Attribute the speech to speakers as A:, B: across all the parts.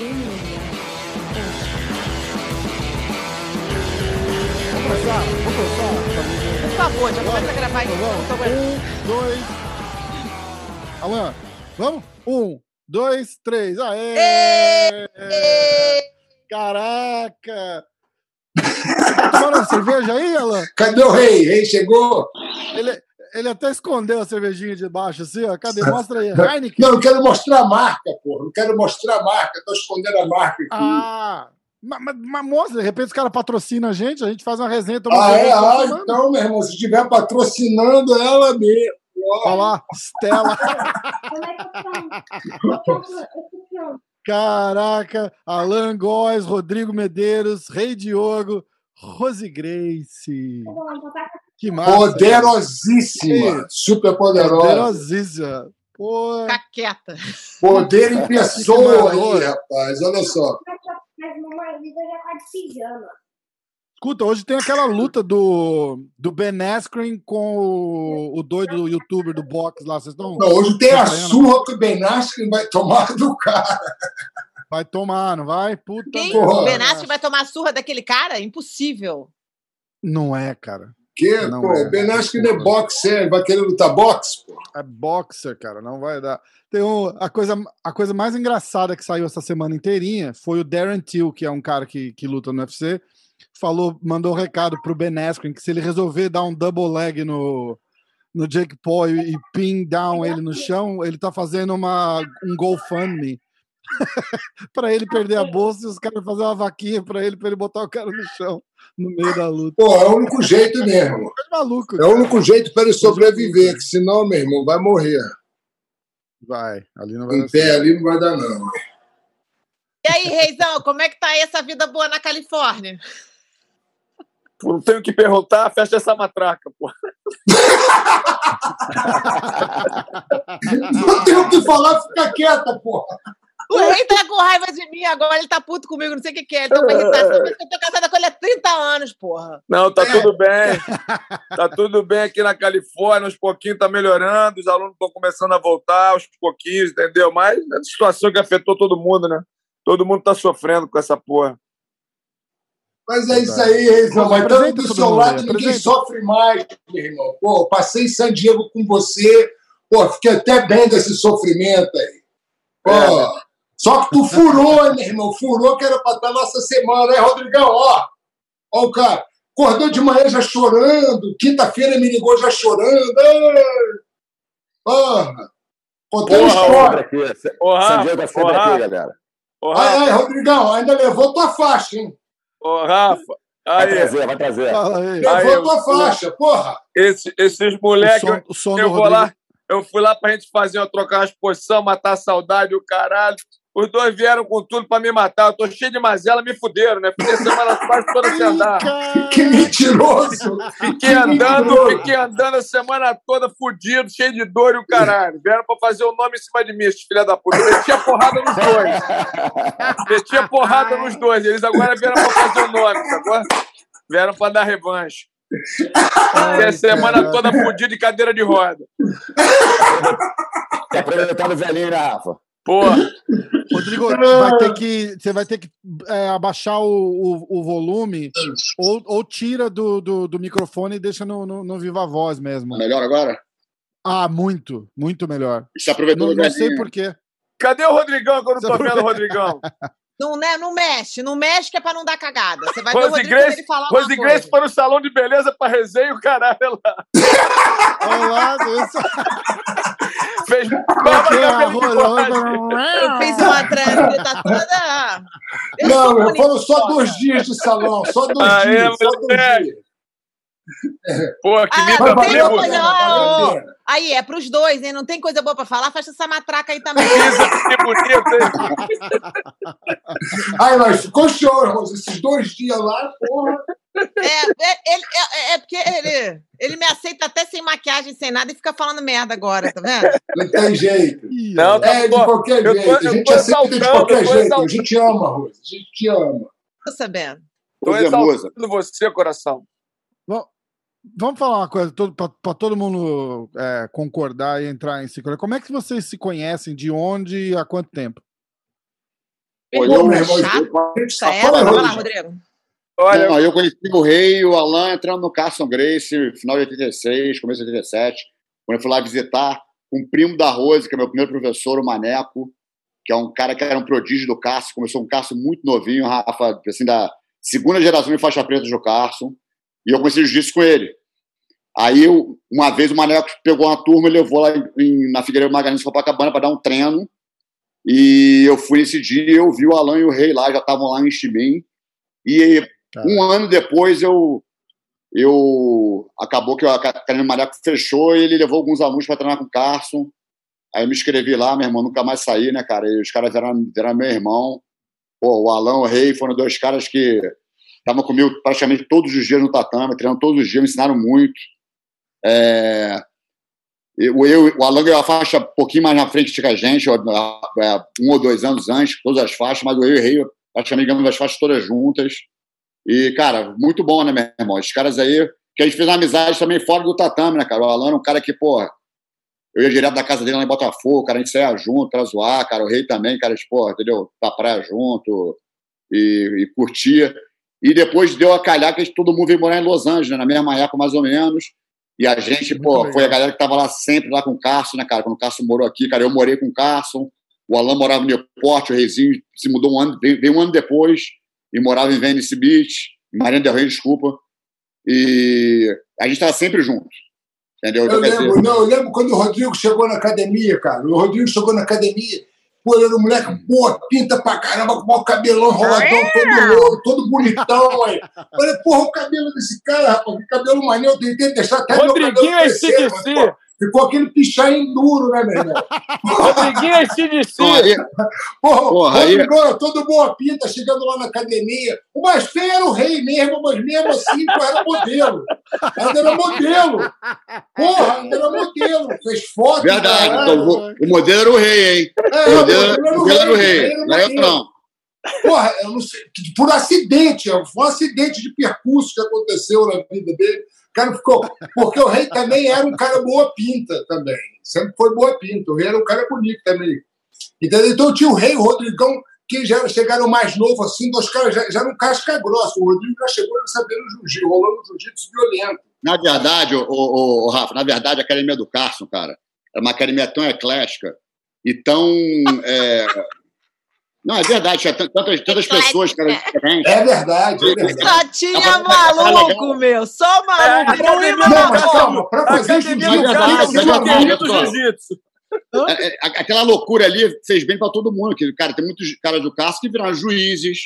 A: Vamos começar? Vamos começar?
B: Por favor, já começa a gravar.
A: Um, dois. Alan, vamos? Um, dois, três. Aê! Caraca! Tá tomando uma cerveja aí, Alan?
C: Cadê o rei? Rei chegou?
A: Ele, ele até escondeu a cervejinha de baixo, assim, ó. Cadê? Mostra aí. Heineken.
C: Não, não quero mostrar a marca, porra. Não quero mostrar a marca. Tô escondendo a marca aqui.
A: Ah! Mas, mas, mas mostra, de repente os caras patrocinam a gente, a gente faz uma resenha.
C: Ah, é? Ah, então, meu irmão, se estiver patrocinando ela mesmo.
A: Olha lá, Stella.
D: Como é eu? Eu tô
A: Caraca, Alan Góes, Rodrigo Medeiros, Rei Diogo, Rose Grace. Que massa.
C: Poderosíssima. Super poderosa.
A: Poderosíssima. Pô,
B: Fica quieta.
C: Poder em pessoa aí, rapaz. Olha só.
D: Mas mamãe, vida já tá de pijama.
A: escuta, hoje tem aquela luta do, do Ben Askren com o, o doido do youtuber do box lá. Vocês estão.
C: Não, hoje tem a surra que o Ben Askren vai tomar do cara.
A: Vai tomar, não vai? Puta
B: Quem?
A: merda.
B: O Benassi vai tomar a surra daquele cara? Impossível.
A: Não é, cara.
C: Que,
A: Não
C: pô,
A: é.
C: o Ben Askren é boxer, vai querer lutar boxe, pô.
A: É boxer, cara, não vai dar. Tem um, a, coisa, a coisa mais engraçada que saiu essa semana inteirinha foi o Darren Till, que é um cara que, que luta no UFC, falou, mandou um recado pro Ben Askren que se ele resolver dar um double leg no, no Jake Paul e, e pin down ele no chão, ele tá fazendo uma, um GoFundMe pra ele perder a bolsa e os caras fazer uma vaquinha pra ele, pra ele botar o cara no chão no meio da luta.
C: Pô, é o único jeito mesmo.
A: É maluco.
C: É o único jeito para ele sobreviver, que senão, meu irmão, vai morrer.
A: Vai, ali não vai
C: Em
A: dar
C: pé ali não vai dar, não.
B: E aí, Reizão, como é que tá aí essa vida boa na Califórnia?
E: Não tenho que perguntar, fecha essa matraca, pô.
C: Não tem o que falar, fica quieta, porra.
B: O rei tá com raiva de mim agora, ele tá puto comigo, não sei o que que é. Ele tá com irritação, porque eu tô casada com ele há 30 anos, porra.
E: Não, tá
C: É.
E: tudo bem. Tá tudo bem aqui na Califórnia, aos pouquinhos tá melhorando, os alunos estão começando a voltar aos pouquinhos, entendeu? Mas é uma situação que afetou todo mundo, né? Todo mundo tá sofrendo com essa porra.
C: Mas é isso aí, Reizão. Mas estamos do seu
A: mundo
C: lado, ninguém
A: apresenta.
C: sofre mais, meu irmão. Pô, passei em San Diego com você. Pô, fiquei até bem desse sofrimento aí. Pô,
E: É.
C: Só que tu furou, meu irmão. Furou que era para estar nossa semana, né, Rodrigão? Ó, ó o cara. Acordou de manhã já chorando. Quinta-feira me ligou já chorando. Porra. Contando
E: Porra,
C: história.
E: Ô, Rafa,
F: Diego é
E: ô,
F: sempre aqui,
E: Rafa,
F: galera.
E: ô,
C: Ai,
E: Rafa,
C: ai, Rodrigão, ainda levou tua faixa, hein?
E: ô, Rafa.
F: Vai
E: Aí,
F: trazer, vai trazer.
A: Aí.
E: Aí,
C: Levou
E: eu-
C: tua faixa, porra.
E: esse- esses
A: O
E: moleques, eu
A: do
E: vou
A: Rodrigo.
E: lá, eu fui lá pra gente fazer, uma- trocar umas posições, matar a saudade e o caralho. Os dois vieram com tudo pra me matar. Eu tô cheio de mazela, me fuderam, né? Fiquei semana quase toda sem andar.
C: Que mentiroso.
E: Fiquei
C: Que
E: andando,
C: mentiroso.
E: fiquei andando a semana toda fudido, cheio de dor e o caralho. Vieram pra fazer o nome em cima de mim, esses filha da puta. Eu metia porrada nos dois. Metia porrada nos dois. Eles agora vieram pra fazer o nome, sacou? Vieram pra dar revanche. Fiquei a semana toda fudido de cadeira de roda.
F: Tá apresentando o velhinho, né, Rafa?
E: Porra.
A: Rodrigo, vai ter que, você vai ter que é, abaixar o, o, o volume ou, ou tira do, do, do microfone e deixa no, no, no Viva Voz mesmo.
G: Melhor agora?
A: Ah, muito, muito melhor.
G: Está aproveitando
A: Não, não sei
G: velhinho.
A: porquê.
E: Cadê o Rodrigão que eu não tô vendo o Rodrigão?
B: Não, né, não mexe, não mexe que é pra não dar cagada. Você vai ver o
E: Rose
B: Rodrigo
E: Grace,
B: ele falar uma
E: Rose
B: coisa.
E: Grace foi no salão de beleza pra resenha e o caralho lá.
A: Olá, Deus.
E: Fez.
B: Eu fiz uma trans, tá toda... Eu
C: Não,
B: bonita,
C: foram só dois dias de salão, só dois
E: Ah, é,
C: dias, só dois dias.
E: Pô, que
B: Ah, tem
C: valeu pena,
B: ó,
C: valeu a
B: ó.
C: pena.
B: Aí, é pros dois, hein? Não tem coisa boa pra falar, fecha essa matraca aí também.
E: Isso, que bonito, hein?
C: Ai, mas ficou show, Rose. Esses dois dias lá, porra.
B: É, é, ele- é, é porque ele, ele me aceita até sem maquiagem, sem nada, e fica falando merda agora, tá vendo?
C: Não tem jeito.
E: Não, tá
C: É, de qualquer
E: Eu tô-
C: jeito. A
E: eu
C: gente
E: tô
C: aceita de qualquer
E: tô
C: jeito. A
E: exaltando.
C: gente ama, Rose. A gente te ama.
B: Tô sabendo.
E: Tô exaltando você, coração.
A: Vam- Vamos falar uma coisa, para todo mundo é, concordar e entrar em sincronia. Como é que vocês se conhecem? De onde e há quanto tempo?
B: Essa
C: Fala,
B: época. Vai lá,
C: Rodrigo.
E: Olha,
F: Não, eu conheci o Rei e o Alan entrando no Carson Grace, final de 86, começo de 87, quando eu fui lá visitar um primo da Rose, que é meu primeiro professor, o Maneco, que é um cara que era um prodígio do Carson, começou um Carson muito novinho, Rafa, assim, da segunda geração de faixa preta do Carson, e eu comecei jiu-jitsu com ele. Aí, eu, uma vez, o Maneco pegou uma turma e levou lá em- na Figueiredo Magalhães, Copacabana, para dar um treino, e eu fui nesse dia, eu vi o Alan e o Rei lá, já estavam lá em Chimim, e um ano depois eu eu acabou que a Academia Maneco fechou e ele levou alguns alunos para treinar com o Carson. Aí eu me inscrevi lá, meu irmão, nunca mais saí, né, cara? E os caras viraram, viraram meu irmão. Pô, o Alan e o Rei foram dois caras que estavam comigo praticamente todos os dias no tatame, treinando todos os dias, me ensinaram muito. É, eu, eu, o Alan ganhou a faixa um pouquinho mais na frente que a gente, é, um ou dois anos antes, todas as faixas, mas eu e o Rei praticamente ganhamos as faixas todas juntas. E, cara, muito bom, né, meu irmão? Os caras aí, que a gente fez uma amizade também fora do tatame, né, cara? O Alan é um cara que, porra, eu ia direto da casa dele lá em Botafogo, cara, a gente saia junto pra zoar, cara, o Rei também, cara, porra, entendeu? Pra praia junto e, e curtia. E depois deu a calhar que todo mundo veio morar em Los Angeles, na mesma época, mais ou menos. E a gente,
A: Muito
F: pô,
A: legal.
F: foi a galera que tava lá sempre, lá com o Carson, né, cara? Quando o Carson morou aqui, cara, eu morei com o Carson, o Alan morava em Newport, o Reizinho se mudou um ano, veio, veio um ano depois e morava em Venice Beach, em Marina Del Rey, desculpa. E a gente estava sempre junto. Entendeu?
C: Eu
F: Então, dizer,
C: lembro, não, eu lembro quando o Rodrigo chegou na academia, cara. O Rodrigo chegou na academia, pô, era um moleque, pô, pinta pra caramba, com o cabelão enroladão, todo louco, todo bonitão. Aí. Falei, porra, o cabelo desse cara, rapaz, que cabelo maneiro, eu tentei deixar até meu
E: Rodriguinho
C: cabelo
E: é
C: crescer, mas, pô, Ficou aquele pichain duro, né, meu irmão?
E: Rodriguinho é SDC.
F: aí,
C: Porra, Rodrigo, todo boa pinta, chegando lá na academia. O mais feio era o rei mesmo, mas mesmo assim, pô, era modelo. Ainda era modelo. Porra, ainda era modelo. Fez foto.
F: verdade.
C: caralho.
F: então, o, o modelo era o rei, hein?
C: É,
F: O modelo,
C: o
F: o modelo era o rei.
C: era
F: Não é eu, não.
C: Porra, eu não sei. Por acidente, foi um acidente de percurso que aconteceu na vida dele. Cara ficou. Porque o rei também era um cara boa pinta também. Sempre foi boa pinta. O rei era um cara bonito também. Entendeu? Então tinha o rei o Rodrigão, que já chegaram mais novo assim, dois caras já, já eram casca grossa. O Rodrigo já chegou sabendo jiu-jitsu, rolando jiu-jitsu violento.
F: Na verdade, o, o, o, Rafa, na verdade, a academia do Carson, cara, é uma academia tão eclética e tão. é, Não, é verdade, tinha tantas, tantas pessoas que eram diferentes.
C: É verdade, é verdade.
B: Só tinha maluco, meu. Só maluco. Não ia
C: Não, mas
B: maluco.
C: calma, pra fazer jiu-jitsu,
F: é. É, é, Aquela loucura ali fez bem para todo mundo. Que, cara, tem muitos caras do Carson que viraram juízes,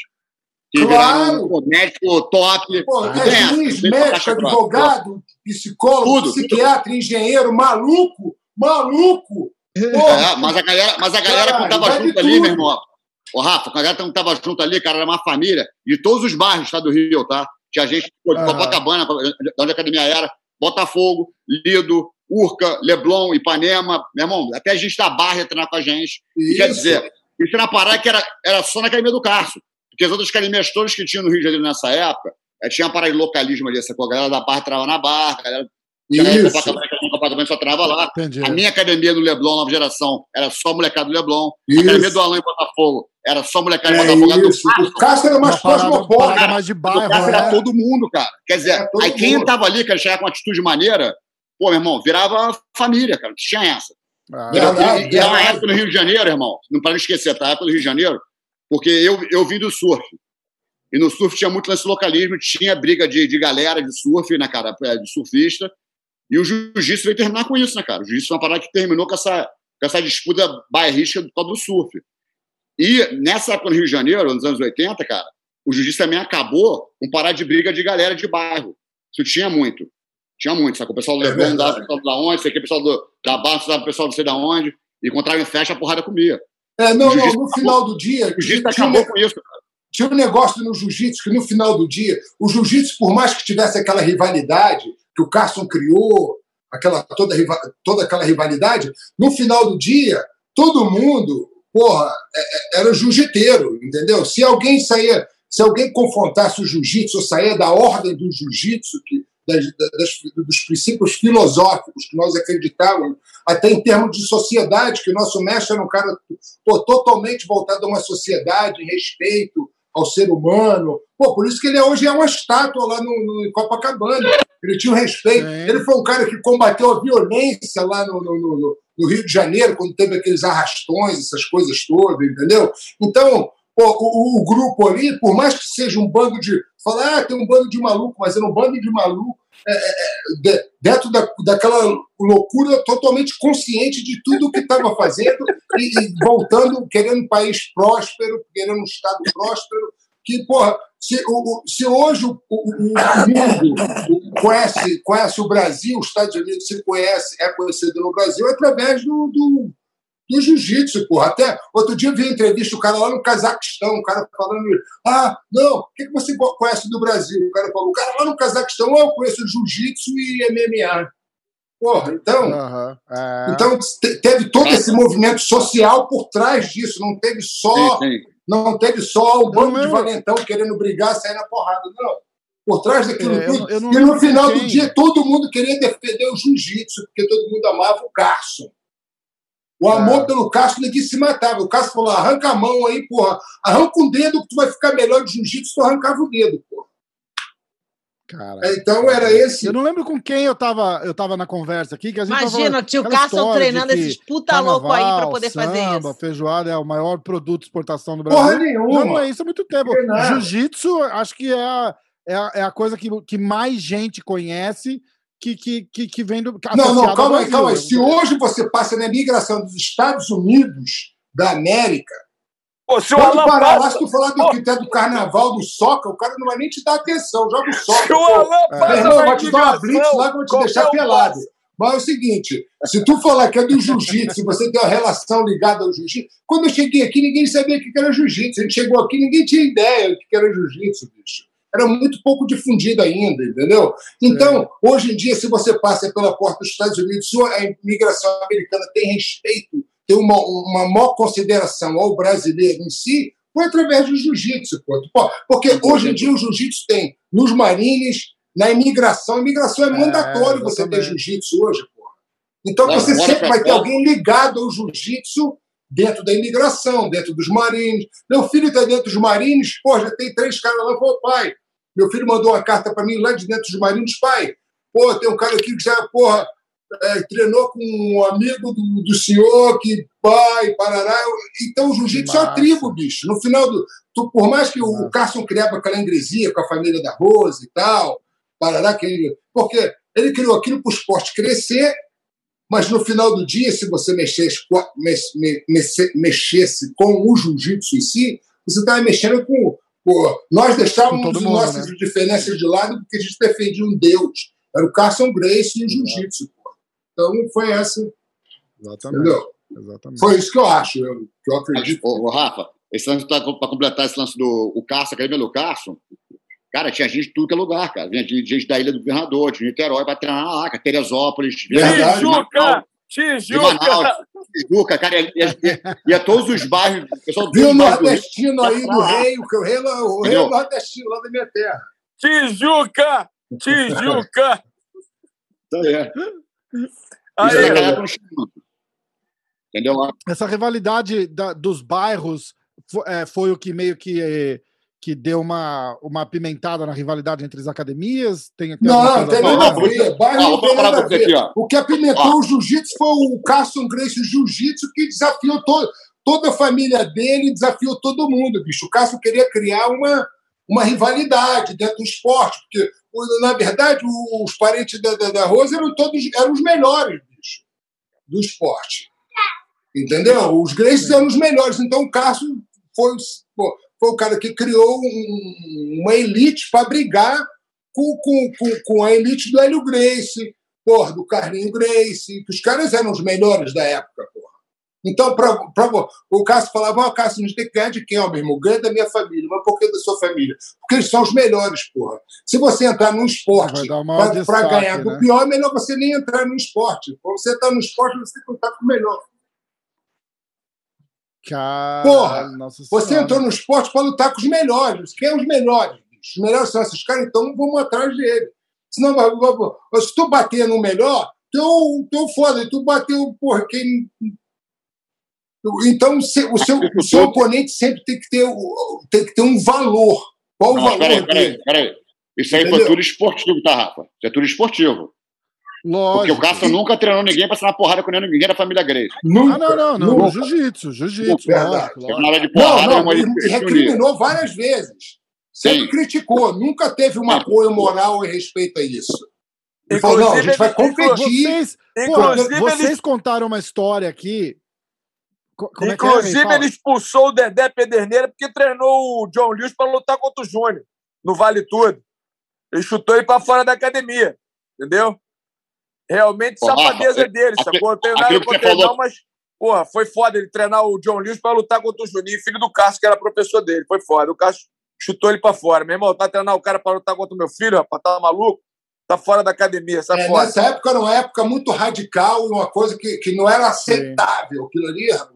F: que
C: Claro.
F: viraram médico top.
C: Pô,
F: Não
C: é juiz, médico, advogado, psicólogo,
F: Tudo,
C: psiquiatra, engenheiro, maluco, maluco.
F: É, mas a galera, mas a galera
C: Caralho,
F: que tava junto ali, meu irmão. Ô, Rafa, a galera que tava junto ali, cara, era uma família de todos os bairros tá, do Rio, tá? Tinha gente de
A: Aham.
F: Copacabana, de onde a academia era, Botafogo, Lido, Urca, Leblon, Ipanema, meu irmão, até a gente da Barra treinar com a gente. E quer
C: isso.
F: dizer, isso na parada que era, era só na academia do Carso. Porque as outras academias todas que tinham no Rio de Janeiro nessa época, eh, tinha uma parada de localismo ali, essa a galera da Barra trava na Barra, a galera,
C: Isso.
F: Copacabana, era só trava lá.
A: Entendi.
F: A minha academia do Leblon, nova geração, era só molecada do Leblon. A academia do
C: Isso.
F: Alain em Botafogo era só molecada de
C: É
F: Botafogo. A do
C: isso. O Castro era mais cosmopolita.
A: parada mais de bairro,
F: Cássio era
A: né?
F: todo mundo, cara. Quer dizer,
C: É,
F: aí quem
C: mundo.
F: tava ali, cara, chegar com uma atitude maneira, pô, meu irmão, virava família, cara. Tinha essa.
A: Ah,
C: Verdade,
F: E, e era uma época no Rio de Janeiro, irmão, não para não esquecer, tá? A época do Rio de Janeiro, porque eu, eu vim do surf. E no surf tinha muito lance localismo, tinha briga de, de galera de surf, né, cara, é, de surfista. E o jiu-jitsu veio terminar com isso, né, cara? O jiu-jitsu foi uma parada que terminou com essa, com essa disputa bairrística do do surf. E nessa época no Rio de Janeiro, nos anos 80, cara, o jiu-jitsu também acabou com parar de briga de galera de bairro. Isso tinha muito. Tinha muito, sacou? O pessoal do
C: É
F: Leblon dava o pessoal da onde, sei que o pessoal do, da Barra dava o pessoal não sei da onde, e encontrava em festa, a porrada comia.
C: É, não, não, no final do dia,
F: O jiu-jitsu
C: um
F: acabou com isso. cara.
C: tinha um negócio no jiu-jitsu que no final do dia, o jiu-jitsu, por mais que tivesse aquela rivalidade que o Carson criou, aquela, toda, toda aquela rivalidade, no final do dia, todo mundo, porra, é- é- era jiu-jiteiro, entendeu? Se alguém saía, se alguém confrontasse o jiu-jitsu saía da ordem do jiu-jitsu, das, das, dos princípios filosóficos que nós acreditávamos, até em termos de sociedade, que o nosso mestre era um cara pô, totalmente voltado a uma sociedade, respeito ao ser humano. Pô, por isso que ele hoje é uma estátua lá no, no em Copacabana. Ele tinha um respeito. Ele foi um cara que combateu a violência lá no, no, no, no Rio de Janeiro, quando teve aqueles arrastões, essas coisas todas, entendeu? Então, pô, o, o grupo ali, por mais que seja um bando de. Falar, ah, tem um bando de maluco, mas era um bando de maluco é, é, de- dentro da, daquela loucura totalmente consciente de tudo o que estava fazendo e, e voltando, querendo um país próspero, querendo um Estado próspero. Que, porra, se, o, se hoje o, o- o mundo conhece, conhece o Brasil, os Estados Unidos se conhece, é conhecido no Brasil, é através do, do, do jiu-jitsu, porra. Até outro dia eu vi uma entrevista, o cara lá no Cazaquistão, o cara falando, ah, não, o que, que você conhece do Brasil? O cara falou, o cara lá no Cazaquistão, "Ah, eu conheço jiu-jitsu e MMA. Porra, então,
A: Aham, é.
C: então te- teve todo esse movimento social por trás disso, não teve só,
F: Sim, sim.
C: Não teve só o bando de valentão querendo brigar, sair na porrada, não. Por trás daquilo
A: É, eu
C: tudo.
A: eu não
C: e no final do dia, todo mundo queria defender o jiu-jitsu, porque todo mundo amava o Carson. O amor
A: É.
C: pelo Carson, ninguém se matava. O Carson falou: arranca a mão aí, porra. Arranca um dedo que tu vai ficar melhor de jiu-jitsu se tu arrancava o dedo, porra.
A: Cara.
C: Então era esse.
A: Eu não lembro com quem eu tava, eu tava na conversa aqui. Que a gente tava
B: Imagina,
A: falando
B: tio
A: de
B: treinando esses puta louco aí pra poder fazer
A: samba,
B: isso.
A: Feijoada é o maior produto de exportação do
C: Porra
A: Brasil.
C: nenhuma.
A: Não, não é isso há muito tempo.
C: É.
A: Jiu-jitsu, acho que é a, é a, é a coisa que, que mais gente conhece que, que, que, que vem do.
C: Não, não, calma aí, calma aí. Se hoje você passa na imigração dos Estados Unidos da América,
E: Pô, se o
C: quando
E: Alan passa.
C: tu falar do que tem do carnaval, do soca, o cara não vai nem te dar atenção. Joga o soca.
E: Se o. Alan
C: Meu
E: passa.
C: irmão,
E: na
C: vai te dar uma blitz lá que eu vou te deixar
E: um
C: pelado. Mas é o seguinte: se tu falar que é do jiu-jitsu, se você tem uma relação ligada ao jiu-jitsu. Quando eu cheguei aqui, ninguém sabia o que era jiu-jitsu. A gente chegou aqui, ninguém tinha ideia do que era jiu-jitsu, bicho. Era muito pouco difundido ainda, entendeu? Então, hoje em dia, se você passa pela porta dos Estados Unidos, a imigração americana tem respeito, tem uma, uma maior consideração ao brasileiro em si, foi através do jiu-jitsu. Porque hoje em dia o jiu-jitsu tem nos marines, na imigração. A imigração é
A: É,
C: mandatório você ter jiu-jitsu hoje. Então
F: Lá
C: você sempre vai ter alguém ligado ao jiu-jitsu dentro da imigração, dentro dos marines. Meu filho está dentro dos marines, pô, já tem três caras lá, pô, pai. Meu filho mandou uma carta para mim lá de dentro dos marines, pai. Pô, tem um cara aqui que já, porra, é, treinou com um amigo do, do senhor, que pai, parará. Então, o jiu-jitsu é uma tribo, bicho. No final do. Tu, por mais que o,
A: Massa.
C: o Carson criava aquela ingresia com a família da Rose e tal, parará, que ele, porque ele criou aquilo para o esporte crescer, mas no final do dia, se você mexesse, com a- mex- me- mexe- mexesse com o jiu-jitsu em si, você estava mexendo com. Pô, nós deixávamos
A: mundo,
C: nossas
A: né?
C: diferenças de lado porque a gente defendia um Deus. Era o Carson Grace e o jiu-jitsu. Então foi essa,
A: Exatamente.
C: entendeu?
A: exatamente.
C: Foi isso que eu acho, eu, que eu acredito.
F: Ô, ô, Rafa, esse lance para completar esse lance do o Carson, aquele pelo Carson, cara, tinha gente de tudo que é lugar, cara. Vinha de- gente da Ilha do Governador, de Niterói, para treinar lá, cara, Teresópolis,
C: Verdade.
E: Tijuca!
F: Manaus,
E: Tijuca!
F: Tijuca, cara, ia, ia, ia todos os bairros, o pessoal
C: Viu o
F: bairros do Rio.
C: nordestino aí do rei, o que o rei, o rei é nordestino lá da minha terra.
E: Tijuca! Tijuca!
F: Então, é. Isso chama. Entendeu?
A: Essa rivalidade da- dos bairros fo- é, foi o que meio que, eh, que deu uma, uma apimentada na rivalidade entre as academias? Tem, tem
C: Não, tem
A: a
C: nada a
A: ver?
C: Bairro não nada a ver. O que apimentou o jiu-jitsu foi o Carson Grace o jiu-jitsu que desafiou todo, toda a família dele, desafiou todo mundo, bicho. O Carson queria criar uma, uma rivalidade dentro do esporte, porque, na verdade, os parentes da, da, da Rosa eram todos eram os melhores, bicho, do esporte. Entendeu? Os Graces eram os melhores. Então, o Carson foi, foi o cara que criou um- uma elite para brigar com, com, com, com a elite do Hélio Grace, porra, do Carlinho Grace, que os caras eram os melhores da época, porra. Então, pra, pra, o Cássio falava, ó, Cássio, a gente tem que ganhar de quem, ó, meu irmão? Ganha da minha família. Mas por que da sua família? Porque eles são os melhores, porra. Se você entrar num esporte para ganhar do
A: né?
C: pior, é melhor você nem entrar no esporte. Quando você está no esporte, você tem que contar com o melhor.
A: Caralho,
C: Porra, Você entrou no esporte para lutar com os melhores. Quem é os melhores? Os melhores são esses caras, então vamos atrás dele. Senão, se tu bater no melhor, tu, tu foda, e tu bateu, porra, quem. Então, se- o seu, o seu oponente sempre tem que ter, o- tem que ter um valor. Qual o
F: Não,
C: valor
F: peraí, peraí, peraí. Isso aí
C: Entendeu?
F: foi tudo esportivo, tá, Rafa? Isso é tudo esportivo. Porque
A: Lógico.
F: o Cássio nunca treinou ninguém pra sair na porrada com ninguém da família Grace.
C: Nunca,
A: Ah, não, não, não.
C: nunca.
A: Jiu-jitsu, jiu-jitsu, lógico.
F: nada de
C: Não,
F: porrada,
C: não,
F: mas
C: e,
F: ele
C: recriminou várias vezes. Sempre
F: Sim.
C: criticou, nunca teve um apoio moral em respeito a isso. Ele falou, não, a gente vai competir.
A: Vocês, pô, vocês
E: ele,
A: contaram uma história aqui. Co- Como é que é,
E: inclusive?
A: Fala.
E: ele expulsou o Dedé Pederneira porque treinou o John Lewis para lutar contra o Júnior, no Vale Tudo. Ele chutou ele para fora da academia, entendeu? Realmente
F: Pô,
E: safadeza dele,
F: aqui-
E: sacou? Eu tenho nada contra ele, não, mas, porra, foi foda ele treinar o John Lewis para lutar contra o Juninho, filho do Cássio, que era professor dele. Foi foda. O Cássio chutou ele para fora. Meu irmão, tá treinando o cara para lutar contra o meu filho, rapaz, tá maluco? Tá fora da academia, sai
C: É,
E: fora.
C: nessa época era uma época muito radical, uma coisa que, que não era aceitável. Aquilo ali era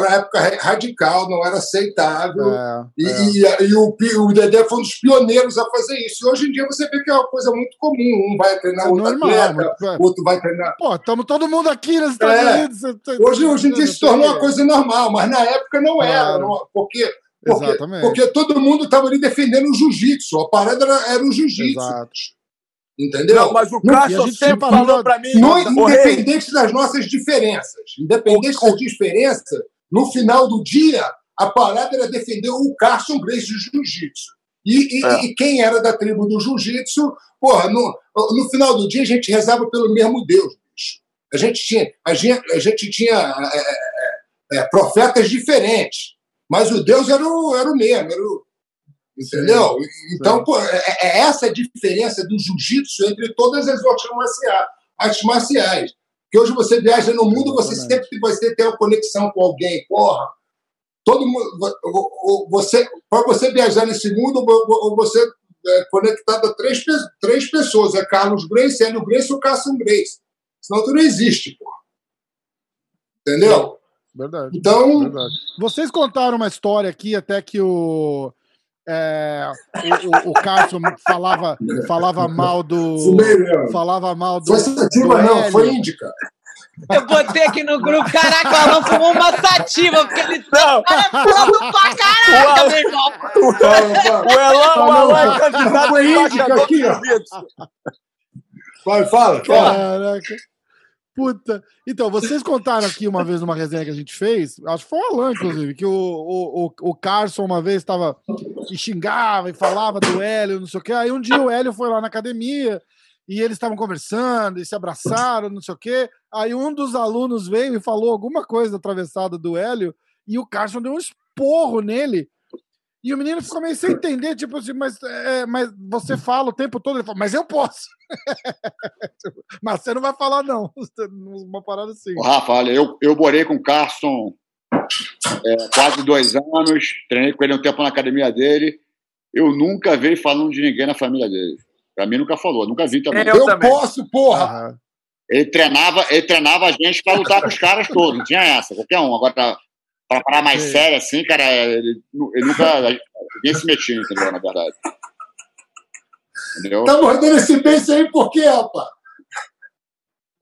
C: uma época ra- radical, não era aceitável.
A: É,
C: E,
A: é.
C: e- e o, o Dedé foi um dos pioneiros a fazer isso. E hoje em dia você vê que é uma coisa muito comum. Um vai treinar
A: É
C: outro
A: normal,
C: atleta,
A: mas, é.
C: outro vai treinar.
A: Pô, estamos todo mundo aqui nos Estados
C: É.
A: Unidos.
C: Hoje, hoje em dia se tornou uma coisa normal, mas na época não era.
A: Claro.
C: não- porque, porque,
A: Exatamente.
C: porque todo mundo estava ali defendendo o jiu-jitsu. A parada era, era o jiu-jitsu. Entendeu?
E: Não, mas o Cássio sempre falou para mim.
C: No- independente das nossas diferenças. Independente das diferenças, no final do dia, a parada era defender o Carson Grace de Jiu-Jitsu. E, e-
E: É.
C: e quem era da tribo do Jiu-Jitsu, porra, no, no final do dia a gente rezava pelo mesmo Deus, bicho. A gente tinha, a gente, a gente tinha é, é, é, profetas diferentes, mas o Deus era o, era o mesmo. Era o, entendeu? Então, pô, é, é essa a diferença do jiu-jitsu entre todas as outras marcia- artes marciais. Que hoje você viaja no mundo, você sempre vai ter uma conexão com alguém, porra. Todo mundo, você, para você viajar nesse mundo, vo- vo- você é conectado a três, três pessoas: é Carlos Grace, Hélio Grace ou Carson Grace. Senão tu não existe, porra. Entendeu?
A: Verdade.
C: Então,
A: Verdade. Vocês contaram uma história aqui até que o. é, o, o, o Carson falava, falava mal do.
C: fumei.
A: Falava mal do.
C: Foi sativa,
A: do
C: não,
A: Hélio.
C: foi índica.
B: Eu botei aqui no grupo, caraca, o Alan fumou uma sativa, porque ele
E: Não,
B: é foda pra caraca, meu irmão.
E: o Elan, o Elan é candidato
C: Foi índica aqui, ó. Vai, fala, fala.
A: Caraca. Puta. Então, vocês contaram aqui uma vez numa resenha que a gente fez, acho que foi o Alan, inclusive, que o, o, o, Carson uma vez estava e xingava e falava do Hélio, não sei o quê. Aí um dia o Hélio foi lá na academia e eles estavam conversando e se abraçaram, não sei o quê. Aí um dos alunos veio e falou alguma coisa atravessada do Hélio e o Carson deu um esporro nele. E o menino ficou meio sem entender, tipo assim, mas, é, mas você fala o tempo todo. Ele fala, mas eu posso. mas você não vai falar, não. Uma parada assim.
F: Ô, Rafa, olha, eu, eu morei com o Carson é, quase dois anos, treinei com ele um tempo na academia dele. Eu nunca vi ele falando de ninguém na família dele. Pra mim, nunca falou, nunca vi também.
E: Eu
C: Eu
E: também.
C: posso, porra.
A: Aham.
F: Ele treinava, ele treinava a gente pra lutar com os caras todos, não tinha essa, qualquer um. Agora, pra, parar mais
A: Sim.
F: sério assim, cara, ele, ele nunca. Ninguém se metia, entendeu? Na verdade. Entendeu?
C: Tá mordendo esse beijo aí por quê, rapaz?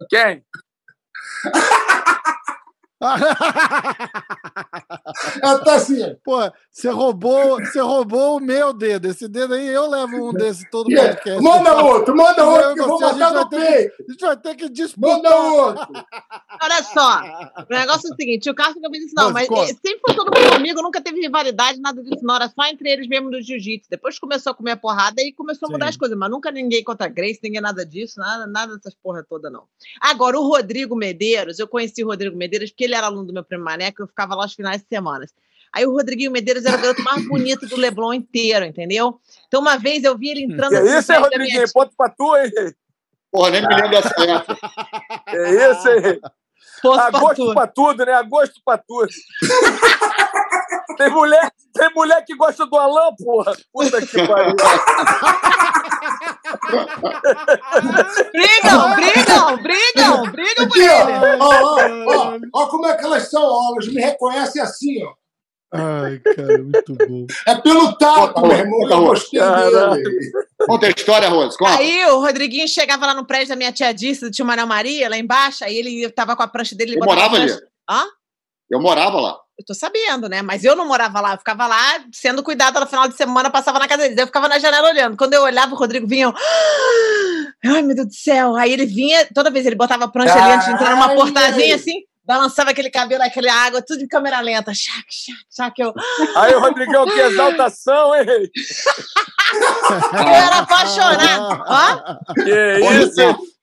E: Quem?
C: Ela tá assim.
A: Pô, você roubou, você roubou o meu dedo. Esse dedo aí eu levo um desse todo
C: aí,
A: podcast.
C: Manda outro, manda outro, que eu vou
A: vai
C: no
A: ter
C: peito.
A: A gente vai ter que disputar.
C: Manda outro.
B: Olha só, o negócio é o seguinte, o Carlos nunca fez isso, não,
A: Mas
B: mas sempre foi todo mundo amigo, nunca teve rivalidade, nada disso, não, era só entre eles mesmo do jiu-jitsu. Depois começou a comer porrada e começou a mudar
A: Sim.
B: as coisas, mas nunca ninguém contra a Grace, ninguém nada disso, nada, nada dessas porra toda, não. Agora, o Rodrigo Medeiros, eu conheci o Rodrigo Medeiros porque ele era aluno do meu primo Maneco, eu ficava lá aos finais de semana. Aí o Rodriguinho Medeiros era o garoto mais bonito do Leblon inteiro, entendeu? Então, uma vez eu vi ele entrando
E: Que
B: assim,
E: isso,
B: atrás da minha
E: Rodriguinho? Ponto pra tu, hein?
F: Porra, nem me lembro dessa época.
E: É isso, hein?
B: Pra
E: Agosto
B: tudo.
E: pra tudo, né? Agosto pra tudo. tem, mulher, tem mulher que gosta do Alan, porra. Puta que pariu.
B: Brigam, brigam, brigam, brigam por ele.
C: Ó, ó, ó, ó como é que elas são, ó. Elas me reconhecem assim, ó.
A: Ai, cara, muito bom.
C: É pelo tato,
F: Bota
C: meu irmão, que eu gostei dele.
F: Conta a história, Rose. Conta.
B: Aí o Rodriguinho chegava lá no prédio da minha tia Disse, do tio Manel Maria, lá embaixo, aí ele tava com a prancha dele. ele
F: Eu morava ali.
B: Hã?
F: Eu morava lá.
B: Eu tô sabendo, né? Mas eu não morava lá, eu ficava lá sendo cuidada no final de semana, passava na casa deles. Eu ficava na janela olhando. Quando eu olhava, o Rodrigo vinha. eu, Ai, meu Deus do céu. Aí ele vinha, toda vez ele botava a prancha ali antes de entrar numa portazinha assim, balançava aquele cabelo, aquela água, tudo em câmera lenta. Chac, chac, chac. Eu,
E: Aí, Rodrigão, que exaltação, hein?
B: eu era apaixonada. Hã?
E: Que isso?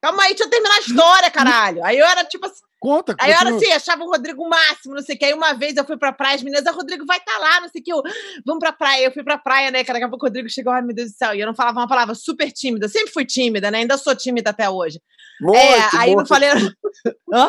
B: Calma aí, deixa eu terminar a história, caralho. Aí eu era tipo assim.
A: Conta,
B: Aí eu era assim, achava o Rodrigo o máximo, não sei o que. Aí uma vez eu fui pra praia, as meninas, ah, o Rodrigo vai estar lá, não sei o que. Eu, vamos pra praia. Eu fui pra praia, né? Cara, daqui a pouco o Rodrigo chegou, ai meu Deus do céu. E eu não falava uma palavra super tímida. Eu sempre fui tímida, né? Ainda sou tímida até hoje.
E: Muito,
B: é, aí não
E: muito,
B: falei. Hã?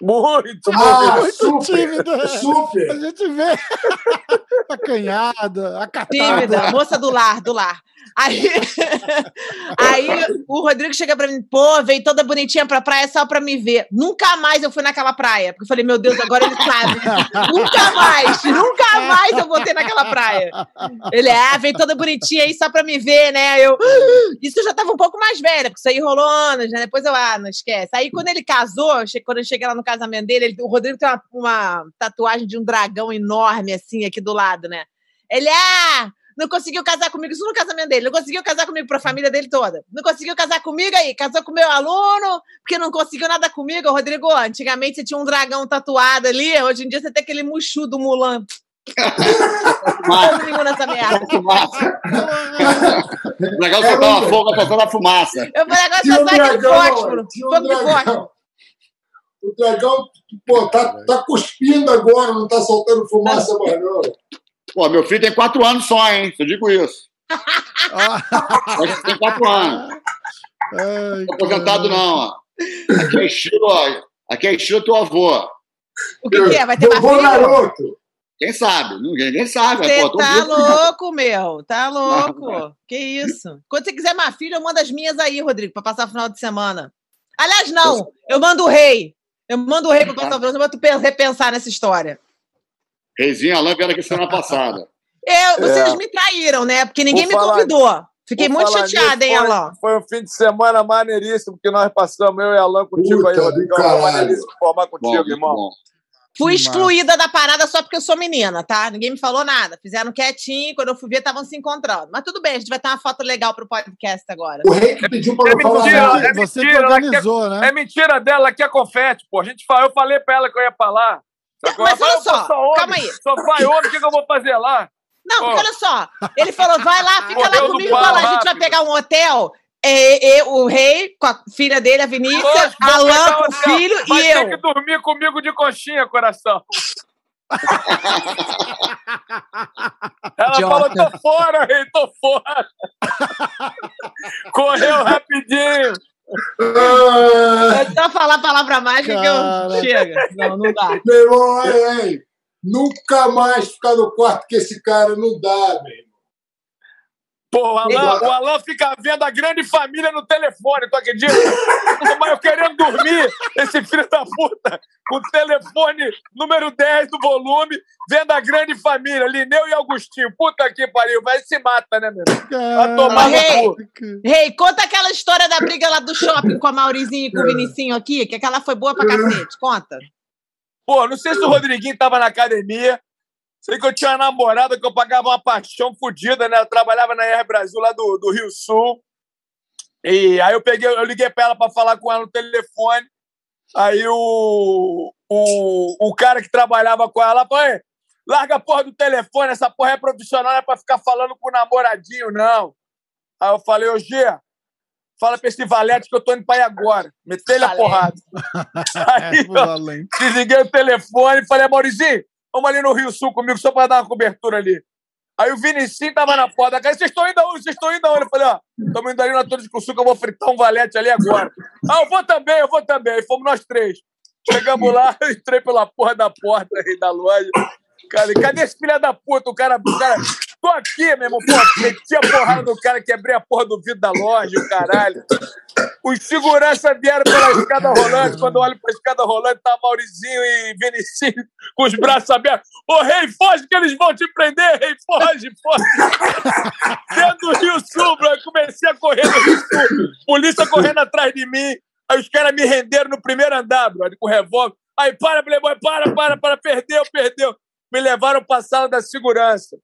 E: muito,
C: Ah,
E: muito.
A: Muito
C: super.
A: tímida. A
C: Super.
A: gente vê acanhada, acatada.
B: Tímida, moça do lar, do lar. Aí, aí o Rodrigo chega pra mim, pô, veio toda bonitinha pra praia só pra me ver. Nunca mais eu fui naquela praia. Porque eu falei, meu Deus, agora ele sabe. nunca mais, nunca mais eu voltei naquela praia. Ele, ah, veio toda bonitinha aí só pra me ver, né? Eu, isso eu já tava um pouco mais velha, porque isso aí rolou anos, né? Depois eu, ah, não esquece. Aí quando ele casou, quando eu cheguei lá no casamento dele, ele- o Rodrigo tem uma, uma tatuagem de um dragão enorme, assim, aqui do lado, né? Ele, ah, não conseguiu casar comigo, isso no casamento dele, não conseguiu casar comigo pra família dele toda. Não conseguiu casar comigo aí, casou com meu aluno, porque não conseguiu nada comigo. Rodrigo, antigamente você tinha um dragão tatuado ali, hoje em dia você tem aquele muxu do Mulan. Todo nessa merda.
F: Fumaça. O legal é soltar fogo, soltando a fumaça.
B: Eu falei, agora só sai aquele
C: dragão,
B: fósforo. Fogo de fósforo.
C: dragão. O dragão, pô, tá, tá cuspindo agora, não tá soltando fumaça mais, não.
F: Pô, meu filho tem quatro anos só, hein? Eu digo isso.
A: Ah,
F: Mas tem quatro anos.
A: ai,
F: Não tô aposentado, não, ó. Aqui é estilo, ó. Aqui é estilo teu avô.
B: O que, que é? Vai ter mais filho?
C: garoto.
F: Quem sabe? Ninguém, ninguém sabe.
B: Você
F: Pô,
B: tá louco, meu. Tá louco. Que isso? Quando você quiser mais filho, eu mando as minhas aí, Rodrigo, pra passar o final de semana. Aliás, não. Eu mando o rei. Eu mando o rei pra passar o final de semana pra tu pe- repensar nessa história.
F: Reizinho Alain vieram aqui semana passada.
B: Eu, vocês
E: É.
B: me traíram, né? Porque ninguém me
E: falar-
B: convidou. Fiquei muito chateada,
E: nisso,
B: hein,
E: foi-
B: Alain?
E: Foi um fim de semana maneiríssimo, que nós passamos, eu e Alan, contigo
C: Puta
E: aí,
C: do
E: Rodrigão.
C: caralho.
E: Maneiríssimo formar
F: Bom,
E: contigo,
F: muito
E: irmão.
F: bom.
B: Fui
A: Que
B: excluída da parada só porque eu sou menina, tá? Ninguém me falou nada. Fizeram quietinho, quando eu fui ver, estavam se encontrando. Mas tudo bem, a gente vai ter uma foto legal pro podcast agora.
C: O rei que pediu pra
E: É
C: não falar
E: mentira,
C: nada.
E: é
A: Você que
E: mentira,
A: organizou, né?
E: É mentira dela, que é confete, pô. A gente fala, eu falei pra ela que eu ia pra lá.
B: Mas
E: ela
B: olha só,
E: "Pô, só homem,
B: calma aí.
E: Só vai homem, o que, que eu vou fazer lá?
B: Não, porque
E: Ó.
B: olha só. Ele falou: vai lá, fica
E: Correu
B: lá comigo, vai lá, a gente vai pegar um hotel. É, é, o rei, com a filha dele, a Vinícius, Alain
E: pegar
B: com o filho
E: Vai
B: e
E: ter
B: eu.
E: que dormir comigo de coxinha, coração. Ela
B: Idiota.
E: falou, tô fora, rei, tô fora. Correu rapidinho.
B: É só falar a palavra mágica que eu. Chega. Não, não dá.
C: meu irmão, olha aí. Nunca mais ficar no quarto com esse cara, não dá, meu irmão.
E: Pô, o Alan, o Alan fica vendo a grande família no telefone, tu acredita? Mas eu querendo dormir, esse filho da puta, com o telefone número 10 do volume, vendo a grande família, Lineu e Augustinho. Puta que pariu, vai se mata, né, meu? Vai tomar no
B: Rei.
E: cu.
B: Rei, conta aquela história da briga lá do shopping com a Maurizinho e com o Vinicinho aqui, que aquela foi boa pra cacete. Conta.
E: Pô, não sei se o Rodriguinho tava na academia. Sei que eu tinha uma namorada que eu pagava uma paixão fodida, né? Eu trabalhava na Air Brasil lá do, do Rio Sul. E aí eu peguei, eu liguei pra ela pra falar com ela no telefone. Aí o, o, o cara que trabalhava com ela falou: "Ei, larga a porra do telefone, essa porra é profissional, não é pra ficar falando com o namoradinho, não. Aí eu falei, ô G, fala pra esse valete que eu tô indo pra aí agora. Metei-lhe a porrada. Aí,
A: É, além.
E: desliguei o telefone e falei, Maurizinho, vamos ali no Rio Sul comigo só pra dar uma cobertura ali. Aí o Vinicinho tava na porta, cara, vocês estão indo aonde? Vocês estão indo aonde? Eu falei, ó, estamos indo ali na Torre de Sul que eu vou fritar um valete ali agora. Ah, eu vou também, eu vou também. Aí fomos nós três. Chegamos lá, eu entrei pela porra da porta aí da loja. Cara, cadê esse filho da puta? O cara, o cara, tô aqui, meu irmão. Meti a porrada do cara, quebrei a porra do vidro da loja, o caralho. Os seguranças vieram pela escada rolante. Quando eu olho para a escada rolante, tá Maurizinho e Vinicius com os braços abertos. Ô, rei, foge que eles vão te prender, rei, foge, foge. Dentro do Rio Sul, bro. Eu comecei a correr no Rio Sul. Polícia correndo atrás de mim. Aí os caras me renderam no primeiro andar, brother, com revólver. Aí, para, Playboy, para, para, para, perdeu, perdeu. Me levaram para a sala da segurança.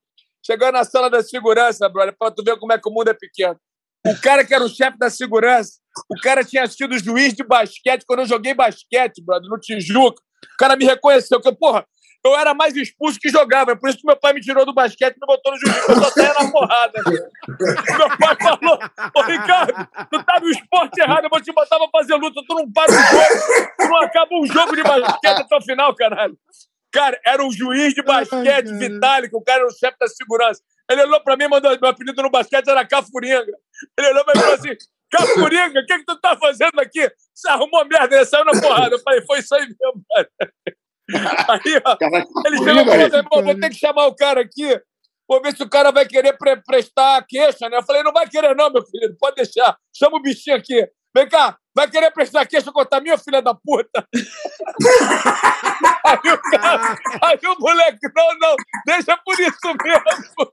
E: Chegando na sala da segurança, brother, para tu ver como é que o mundo é pequeno. O cara que era o chefe da segurança, o cara tinha sido juiz de basquete quando eu joguei basquete, brother, no Tijuca. O cara me reconheceu, que, porra, eu era mais expulso que jogava. É por isso que meu pai me tirou do basquete e me botou no jiu-jitsu. Eu só saia na porrada. meu pai falou: Ô, Ricardo, tu tá no esporte errado. Eu vou te botar pra fazer luta. Tu não para o jogo. Tu não acaba um jogo de basquete até o final, caralho. Cara, era um juiz de basquete, Vitalik, o cara era o chefe da segurança. Ele olhou pra mim e mandou: meu apelido no basquete era Cafuringa. Ele olhou pra mim e falou assim: Cafuringa, o que, que tu tá fazendo aqui? Você arrumou merda, ele saiu na porrada. Eu falei: foi isso aí mesmo, cara. Aí, ó, ele chegou e falou: irmão, vou ter que chamar o cara aqui. Vou ver se o cara vai querer pre prestar a queixa, né? Eu falei: não vai querer, não, meu filho, pode deixar. Chama o bichinho aqui. Vem cá, vai querer prestar queixa contra mim, filha da puta? aí, o cara, aí o moleque, não, não, deixa por isso mesmo.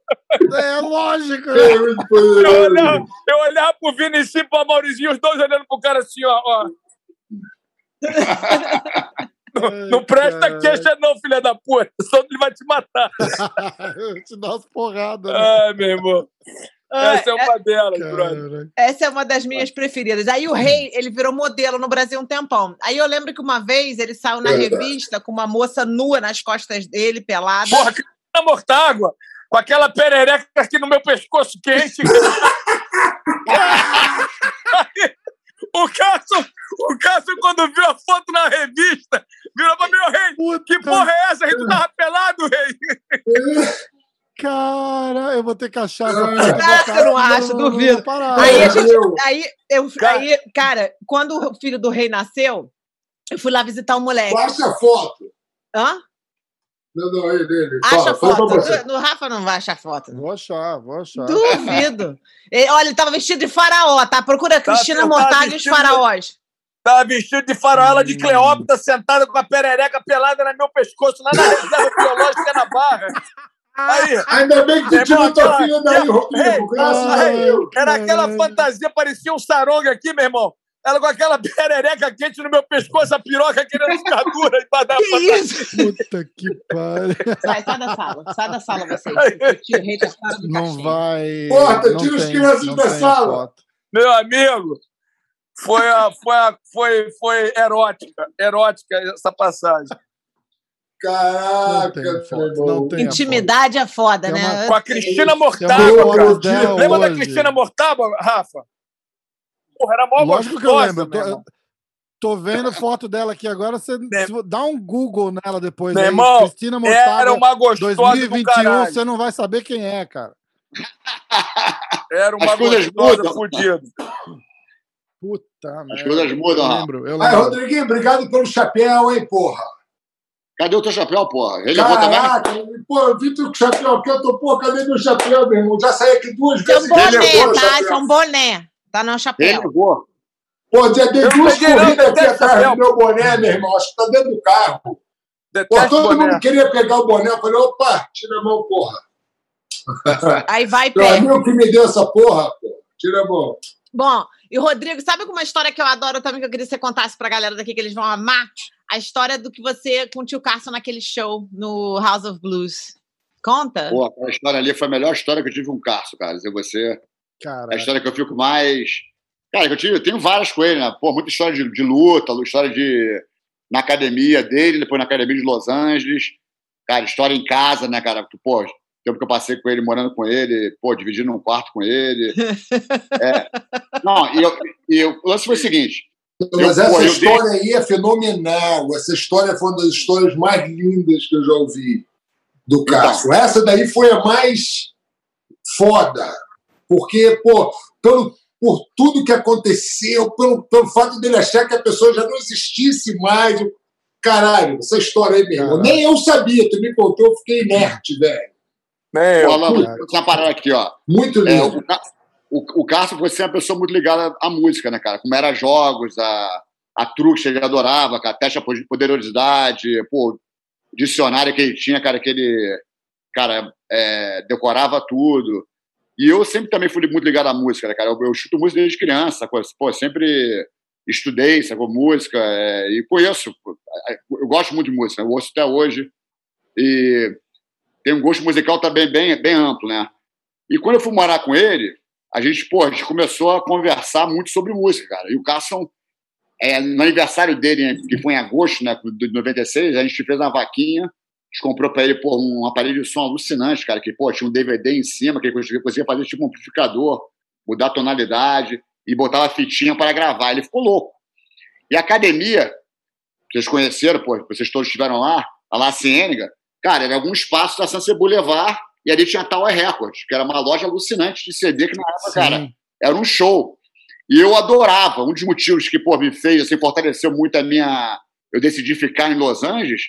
A: É lógico,
C: É
A: né?
C: muito
E: Eu olhava, eu olhava pro Vinicius e pro Maurizinho, os dois olhando pro cara assim, ó. ó. Não, não presta
A: Ai,
E: queixa, não, filha da puta. Só ele vai te matar.
A: Eu te dou umas porradas. né?
E: Ai, meu irmão.
B: Ah,
E: Essa é uma delas, brother.
B: Essa é uma das minhas preferidas. Aí o rei, ele virou modelo no Brasil um tempão. Aí eu lembro que uma vez ele saiu na revista com uma moça nua nas costas dele, pelada.
E: Porra, que tá mortágua. Com aquela perereca aqui no meu pescoço quente. O Cássio, o Cássio, quando viu a foto na revista, virou pra mim, "Ô, rei,
A: Puta,
E: que porra é essa? Tu tava pelado, rei?
A: Cara, eu vou ter que achar essa
C: Ah,
B: não
A: no- no-
B: duvido.
A: parada.
B: Aí a gente. Aí, eu,
E: Cara-
B: aí, cara, quando o filho do rei nasceu, eu fui lá visitar o moleque.
C: Baixa a foto.
B: Hã?
C: Não, não, aí dele.
B: Acha
C: Fala, fala
B: foto. No Rafa não vai achar foto. não.
A: Vou achar, vou achar.
B: Duvido. Ele- olha, ele tava vestido de faraó, tá? Procura Cristina
E: tava
B: Mortagem e os faraós.
E: Tava vestido de faroela de
A: Hum.
E: Cleópatra, sentada com a perereca pelada no meu pescoço, lá na reserva biológica na barra. Aí,
C: Ainda bem que tu tirou tua filha daí, Rodrigo. Graças a
A: ai,
C: Deus.
E: era aquela fantasia, parecia um saronga aqui, meu irmão. Ela com aquela perereca quente no meu pescoço, a piroca querendo ficar dura embaixo da
B: Que isso?
A: Puta que pariu.
B: Sai, sai da sala. Sai da sala, você. O tio rei fora do
A: Não vai.
C: Corta,
A: não
C: tira os crianças da sala.
A: foto.
E: Meu amigo, foi, a, foi, a, foi, foi erótica, erótica essa passagem.
A: Não
C: Caraca,
A: tem foto.
C: meu
A: Não tem a
B: Intimidade é foda, né?
A: uma-
E: Com a Cristina Mortágua, cara. Lembra da. Cristina Mortágua, Rafa? Porra, era mó
A: Lógico que eu
E: gostosa,
A: lembro. eu
E: meu
A: Tô, tô vendo foto dela aqui agora. Você se vo- dá um Google nela depois.
E: Meu
A: aí,
E: irmão,
A: Cristina Mortágua,
E: Era uma gostosa do
A: 2021,
E: caralho.
A: você não vai saber quem é, cara.
E: Era uma
F: As
E: gostosa fodida.
A: Puta merda.
F: coisas mudam,
A: Eu
F: Rafa.
A: lembro, eu
C: Aí,
A: lembro.
C: Rodriguinho, obrigado pelo chapéu, hein, porra.
F: Cadê o teu chapéu, porra? Ele levou também?
C: Caraca, pô, eu vi teu chapéu aqui, eu tô, pô, cadê meu chapéu, meu irmão? Já saí aqui duas
B: Isso é um
C: vezes. levou
B: boné, tá? Isso é um boné. Tá no
F: Ele
B: chapéu.
F: levou.
C: Pô, já dei
E: Eu
C: duas corridas aqui atrás do meu boné, meu irmão. Acho que tá dentro do carro. Pô, todo
E: boné.
C: mundo queria pegar o boné. Eu falei, opa, tira a mão, porra.
B: Aí vai e
C: Meu
B: pega.
C: amigo que me deu essa porra, pô. Tira a mão.
B: Bom, e Rodrigo, sabe uma história que eu adoro também, que eu queria que você contasse pra galera daqui, que eles vão amar? A história do que você com o tio Carson naquele show no House of Blues. Conta?
F: Pô, aquela história ali foi a melhor história que eu tive com o Carso, cara. Dizer você. A
A: Cara,
F: história que eu fico mais. Cara, que eu, tive, eu tenho várias com ele, né? Pô, muita história de, de luta, história de. Na academia dele, depois na academia de Los Angeles. Cara, história em casa, né, cara? Porque, pô, tempo que eu passei com ele, morando com ele, pô, dividindo um quarto com ele. É. Não, e, eu, e eu- o lance foi o seguinte:
C: Mas
F: Eu-
C: essa
F: pô,
C: história aí é fenomenal. Essa história foi uma das histórias mais lindas que eu já ouvi do
F: Então.
C: Cássio. Essa daí foi a mais foda. Porque, pô, pelo, por tudo que aconteceu, pelo, pelo fato dele achar que a pessoa já não existisse mais. Caralho, essa história aí mesmo.
A: Caralho.
C: Nem eu sabia, tu me contou, eu fiquei inerte, velho.
E: Nem eu.
F: Pô, Alan, parada aqui, ó.
C: Muito
F: É,
C: lindo.
F: o, Ca- o, o Cássio foi sempre uma pessoa muito ligada à música, né, cara? Como era jogos, a, a truques que ele adorava, cara, teste de poderosidade, pô, dicionário que ele tinha, cara, que ele, cara, é, decorava tudo. E eu sempre também fui muito ligado à música, né, cara? Eu, eu chuto música desde criança, pô, sempre estudei, sacou música, é, e conheço. Eu gosto muito de música, eu ouço até hoje. E tem um gosto musical também bem, bem amplo, né? E quando eu fui morar com ele, a gente, pô, a gente começou a conversar muito sobre música, cara. E o Carson, é, no aniversário dele, que foi em agosto, né, de 96, a gente fez uma vaquinha, a gente comprou para ele, pô, um aparelho de som alucinante, cara, que, pô, tinha um DVD em cima, que ele conseguia fazer tipo um amplificador, mudar a tonalidade e botava fitinha para gravar. Ele ficou louco. E a academia, vocês conheceram, pô, vocês todos estiveram lá, a La Ciênega, cara, era algum espaço da Sunset Boulevard e ali tinha a Tower Records, que era uma loja alucinante de CD que na época, cara, era um show. E eu adorava. Um dos motivos que, pô, me fez, assim, fortaleceu muito a minha... Eu decidi ficar em Los Angeles,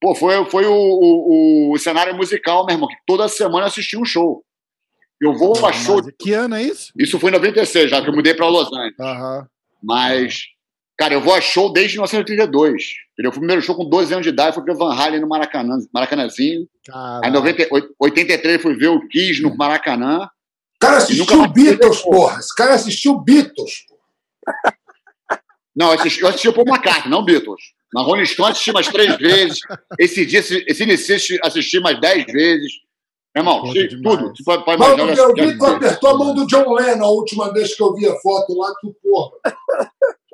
F: pô, foi, foi o, o, o cenário musical, meu irmão, que toda semana eu assistia um show. Eu vou a show...
A: Que ano é isso?
F: Isso foi em 96, já que eu mudei para Los Angeles.
A: Aham.
F: Mas, cara, eu vou a show desde 1932. Entendeu? Fui o primeiro show com 12 anos de idade, fui ver Van Halen no Maracanã, Maracanãzinho.
A: Caralho.
F: Aí em 90 83 fui ver o Kiss no Maracanã.
C: O cara assistiu Beatles, porra. Esse cara assistiu Beatles.
F: Não, eu assisti, eu assisti o Paul McCartney, não Beatles. Na Rolling Stone assisti mais três vezes. Esse dia, esse início assisti mais dez vezes. Meu irmão, assisti tudo. Tu pode, pode
C: Mas
F: imaginar,
C: eu
F: eu
C: vi
F: assisti
C: que tu apertou a mão do John Lennon a última vez que eu vi a foto lá, tu, porra.